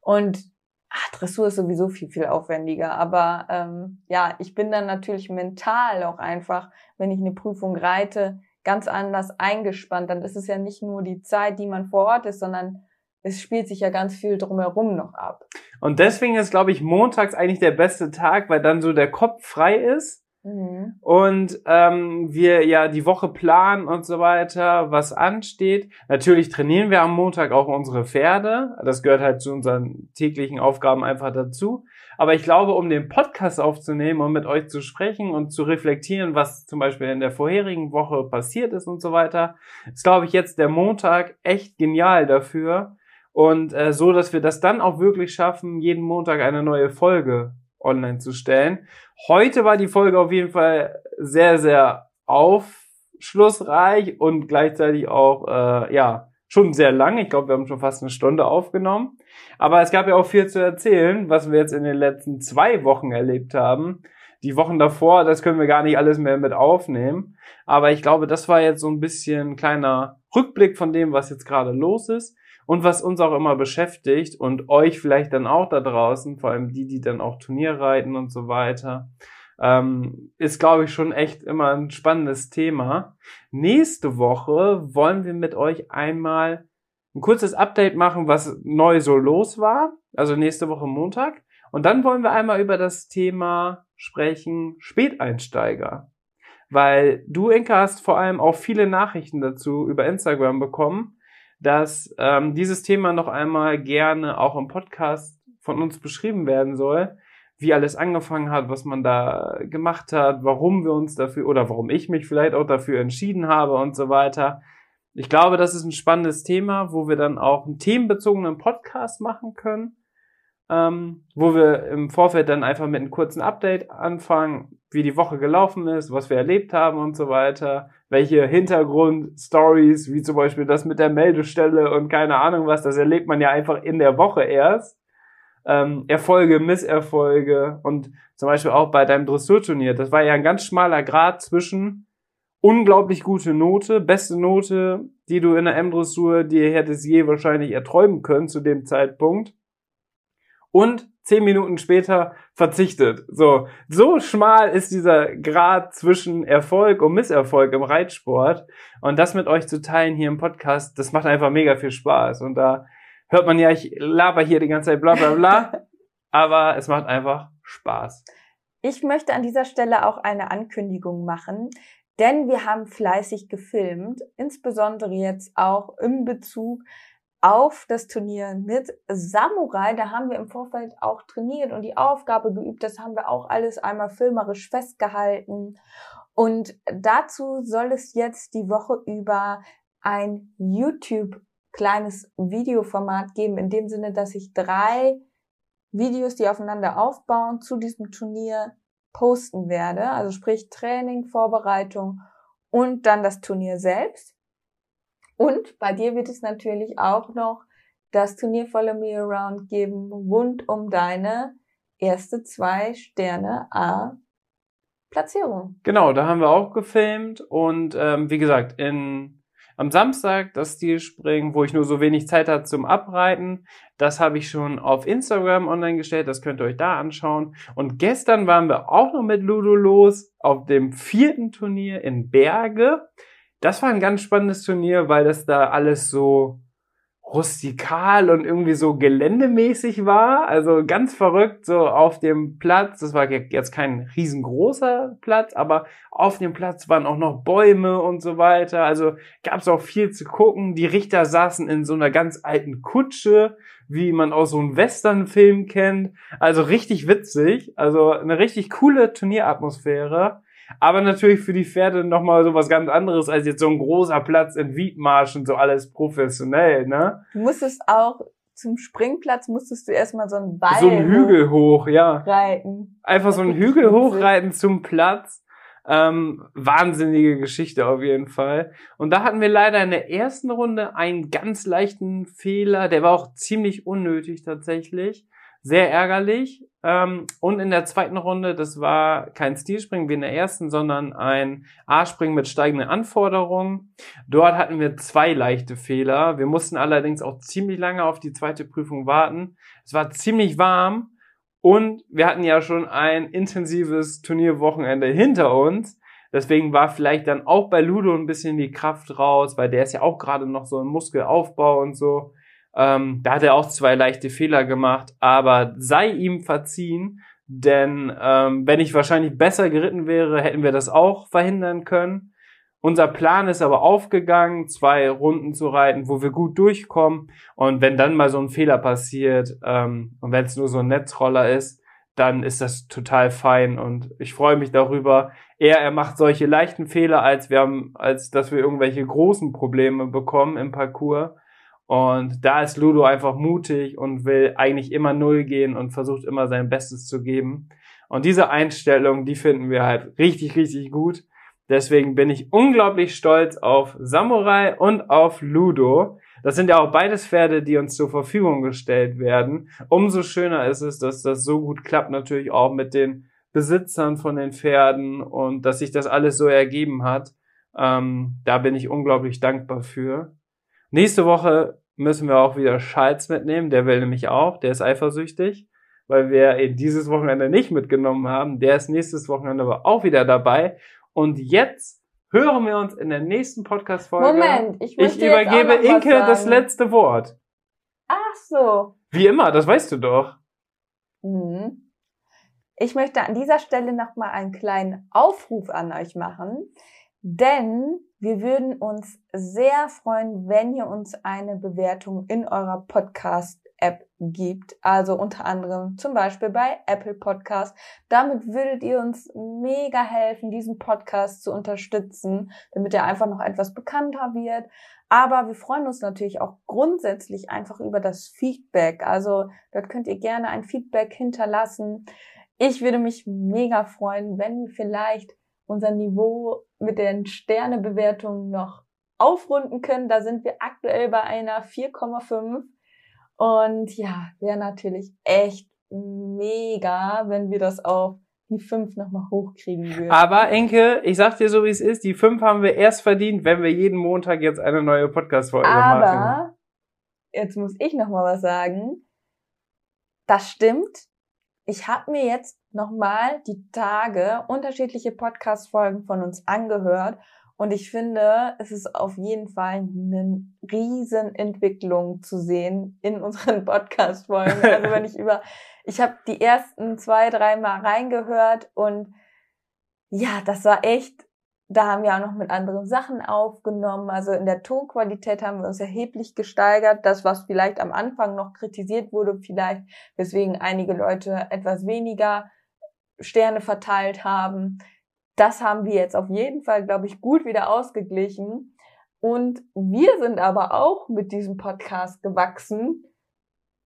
und Ach, Dressur ist sowieso viel, viel aufwendiger. Aber ähm, ja, ich bin dann natürlich mental auch einfach, wenn ich eine Prüfung reite, ganz anders eingespannt. Dann ist es ja nicht nur die Zeit, die man vor Ort ist, sondern es spielt sich ja ganz viel drumherum noch ab. Und deswegen ist, glaube ich, montags eigentlich der beste Tag, weil dann so der Kopf frei ist Mhm. Und ähm, wir ja die Woche planen und so weiter, was ansteht. Natürlich trainieren wir am Montag auch unsere Pferde. Das gehört halt zu unseren täglichen Aufgaben einfach dazu. Aber ich glaube, um den Podcast aufzunehmen und mit euch zu sprechen und zu reflektieren, was zum Beispiel in der vorherigen Woche passiert ist und so weiter, ist, glaube ich, jetzt der Montag echt genial dafür. Und äh, so, dass wir das dann auch wirklich schaffen, jeden Montag eine neue Folge online zu stellen. Heute war die Folge auf jeden Fall sehr, sehr aufschlussreich und gleichzeitig auch, äh, ja, schon sehr lang. Ich glaube, wir haben schon fast eine Stunde aufgenommen. Aber es gab ja auch viel zu erzählen, was wir jetzt in den letzten zwei Wochen erlebt haben. Die Wochen davor, das können wir gar nicht alles mehr mit aufnehmen. Aber ich glaube, das war jetzt so ein bisschen ein kleiner Rückblick von dem, was jetzt gerade los ist und was uns auch immer beschäftigt und euch vielleicht dann auch da draußen, vor allem die, die dann auch Turnier reiten und so weiter, ähm, ist, glaube ich, schon echt immer ein spannendes Thema. Nächste Woche wollen wir mit euch einmal ein kurzes Update machen, was neu so los war. Also nächste Woche Montag. Und dann wollen wir einmal über das Thema sprechen, Späteinsteiger. Weil du, Inka, hast vor allem auch viele Nachrichten dazu über Instagram bekommen dass ähm, dieses Thema noch einmal gerne auch im Podcast von uns beschrieben werden soll, wie alles angefangen hat, was man da gemacht hat, warum wir uns dafür oder warum ich mich vielleicht auch dafür entschieden habe und so weiter. Ich glaube, das ist ein spannendes Thema, wo wir dann auch einen themenbezogenen Podcast machen können, ähm, wo wir im Vorfeld dann einfach mit einem kurzen Update anfangen, wie die Woche gelaufen ist, was wir erlebt haben und so weiter, welche Hintergrundstories, wie zum Beispiel das mit der Meldestelle und keine Ahnung was, das erlebt man ja einfach in der Woche erst. Ähm, Erfolge, Misserfolge und zum Beispiel auch bei deinem Dressurturnier, das war ja ein ganz schmaler Grad zwischen unglaublich gute Note, beste Note, die du in der M-Dressur dir hättest je wahrscheinlich erträumen können zu dem Zeitpunkt und zehn Minuten später verzichtet. So, so schmal ist dieser Grad zwischen Erfolg und Misserfolg im Reitsport. Und das mit euch zu teilen hier im Podcast, das macht einfach mega viel Spaß. Und da hört man ja, ich laber hier die ganze Zeit bla bla bla. aber es macht einfach Spaß. Ich möchte an dieser Stelle auch eine Ankündigung machen, denn wir haben fleißig gefilmt, insbesondere jetzt auch im Bezug auf das Turnier mit Samurai. Da haben wir im Vorfeld auch trainiert und die Aufgabe geübt. Das haben wir auch alles einmal filmerisch festgehalten. Und dazu soll es jetzt die Woche über ein YouTube kleines Videoformat geben, in dem Sinne, dass ich drei Videos, die aufeinander aufbauen, zu diesem Turnier posten werde. Also sprich Training, Vorbereitung und dann das Turnier selbst. Und bei dir wird es natürlich auch noch das Turnier Follow Me Around geben rund um deine erste zwei Sterne A Platzierung. Genau, da haben wir auch gefilmt und ähm, wie gesagt, in, am Samstag das Stilspringen, wo ich nur so wenig Zeit hatte zum Abreiten, das habe ich schon auf Instagram online gestellt, das könnt ihr euch da anschauen. Und gestern waren wir auch noch mit Ludo los auf dem vierten Turnier in Berge das war ein ganz spannendes Turnier, weil das da alles so rustikal und irgendwie so geländemäßig war. Also ganz verrückt, so auf dem Platz. Das war jetzt kein riesengroßer Platz, aber auf dem Platz waren auch noch Bäume und so weiter. Also gab es auch viel zu gucken. Die Richter saßen in so einer ganz alten Kutsche, wie man aus so einem Westernfilm kennt. Also richtig witzig. Also eine richtig coole Turnieratmosphäre. Aber natürlich für die Pferde nochmal so was ganz anderes als jetzt so ein großer Platz in Wiedmarsch und so alles professionell, ne? Du musstest auch zum Springplatz musstest du erstmal so einen Ball So einen Hügel hoch, ja. reiten. Einfach so einen Hügel hochreiten zum Platz. Ähm, wahnsinnige Geschichte auf jeden Fall. Und da hatten wir leider in der ersten Runde einen ganz leichten Fehler. Der war auch ziemlich unnötig tatsächlich. Sehr ärgerlich. Ähm, und in der zweiten Runde, das war kein Stilspringen wie in der ersten, sondern ein A-Springen mit steigenden Anforderungen. Dort hatten wir zwei leichte Fehler. Wir mussten allerdings auch ziemlich lange auf die zweite Prüfung warten. Es war ziemlich warm und wir hatten ja schon ein intensives Turnierwochenende hinter uns. Deswegen war vielleicht dann auch bei Ludo ein bisschen die Kraft raus, weil der ist ja auch gerade noch so im Muskelaufbau und so. Ähm, da hat er auch zwei leichte Fehler gemacht, aber sei ihm verziehen, denn ähm, wenn ich wahrscheinlich besser geritten wäre, hätten wir das auch verhindern können. Unser Plan ist aber aufgegangen, zwei Runden zu reiten, wo wir gut durchkommen. Und wenn dann mal so ein Fehler passiert ähm, und wenn es nur so ein Netzroller ist, dann ist das total fein und ich freue mich darüber. Eher er macht solche leichten Fehler, als wir haben, als dass wir irgendwelche großen Probleme bekommen im Parcours. Und da ist Ludo einfach mutig und will eigentlich immer null gehen und versucht immer sein Bestes zu geben. Und diese Einstellung, die finden wir halt richtig, richtig gut. Deswegen bin ich unglaublich stolz auf Samurai und auf Ludo. Das sind ja auch beides Pferde, die uns zur Verfügung gestellt werden. Umso schöner ist es, dass das so gut klappt, natürlich auch mit den Besitzern von den Pferden und dass sich das alles so ergeben hat. Ähm, da bin ich unglaublich dankbar für. Nächste Woche müssen wir auch wieder Schalz mitnehmen. Der will nämlich auch, der ist eifersüchtig, weil wir ihn dieses Wochenende nicht mitgenommen haben. Der ist nächstes Wochenende aber auch wieder dabei. Und jetzt hören wir uns in der nächsten Podcast-Folge. Moment, ich, ich übergebe Inke das letzte Wort. Ach so. Wie immer, das weißt du doch. Mhm. Ich möchte an dieser Stelle nochmal einen kleinen Aufruf an euch machen, denn wir würden uns sehr freuen, wenn ihr uns eine Bewertung in eurer Podcast-App gibt. Also unter anderem zum Beispiel bei Apple Podcast. Damit würdet ihr uns mega helfen, diesen Podcast zu unterstützen, damit er einfach noch etwas bekannter wird. Aber wir freuen uns natürlich auch grundsätzlich einfach über das Feedback. Also dort könnt ihr gerne ein Feedback hinterlassen. Ich würde mich mega freuen, wenn vielleicht unser Niveau mit den Sternebewertungen noch aufrunden können. Da sind wir aktuell bei einer 4,5. Und ja, wäre natürlich echt mega, wenn wir das auf die 5 nochmal hochkriegen würden. Aber Enke, ich sag dir so, wie es ist, die 5 haben wir erst verdient, wenn wir jeden Montag jetzt eine neue Podcast-Folge machen. Aber, jetzt muss ich nochmal was sagen. Das stimmt. Ich habe mir jetzt nochmal die Tage unterschiedliche Podcast-Folgen von uns angehört und ich finde, es ist auf jeden Fall eine Riesenentwicklung zu sehen in unseren Podcast-Folgen. Also wenn ich über, ich habe die ersten zwei, drei Mal reingehört und ja, das war echt, da haben wir auch noch mit anderen Sachen aufgenommen. Also in der Tonqualität haben wir uns erheblich gesteigert. Das, was vielleicht am Anfang noch kritisiert wurde, vielleicht, weswegen einige Leute etwas weniger Sterne verteilt haben. Das haben wir jetzt auf jeden Fall, glaube ich, gut wieder ausgeglichen. Und wir sind aber auch mit diesem Podcast gewachsen.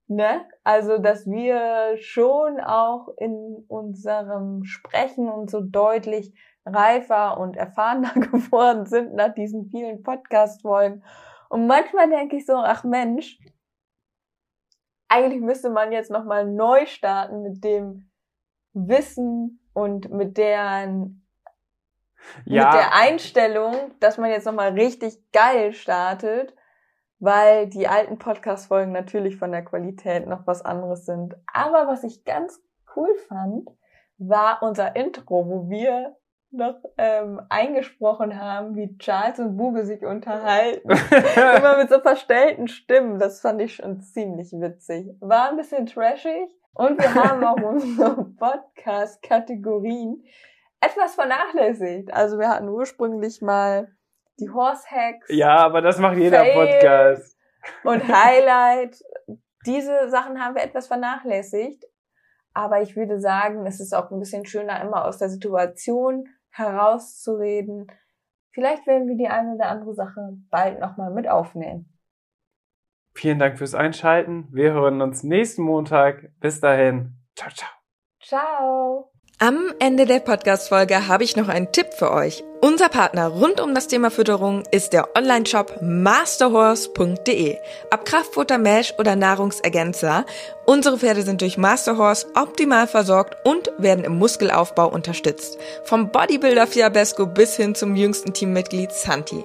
Ne? Also, dass wir schon auch in unserem Sprechen und so deutlich reifer und erfahrener geworden sind nach diesen vielen Podcast-Folgen. Und manchmal denke ich so, ach Mensch, eigentlich müsste man jetzt nochmal neu starten mit dem Wissen und mit deren ja. mit der Einstellung, dass man jetzt nochmal richtig geil startet, weil die alten Podcast-Folgen natürlich von der Qualität noch was anderes sind. Aber was ich ganz cool fand, war unser Intro, wo wir noch ähm, eingesprochen haben, wie Charles und Bube sich unterhalten. Immer mit so verstellten Stimmen. Das fand ich schon ziemlich witzig. War ein bisschen trashig. Und wir haben auch unsere Podcast-Kategorien etwas vernachlässigt. Also wir hatten ursprünglich mal die Horse Hacks. Ja, aber das macht jeder Fail. Podcast. Und Highlight. Diese Sachen haben wir etwas vernachlässigt. Aber ich würde sagen, es ist auch ein bisschen schöner, immer aus der Situation herauszureden. Vielleicht werden wir die eine oder andere Sache bald nochmal mit aufnehmen. Vielen Dank fürs Einschalten. Wir hören uns nächsten Montag. Bis dahin. Ciao, ciao. Ciao! Am Ende der Podcast-Folge habe ich noch einen Tipp für euch. Unser Partner rund um das Thema Fütterung ist der Online-Shop masterhorse.de. Ob Kraftfutter, Mesh oder Nahrungsergänzer, unsere Pferde sind durch Masterhorse optimal versorgt und werden im Muskelaufbau unterstützt. Vom Bodybuilder Fiabesco bis hin zum jüngsten Teammitglied Santi.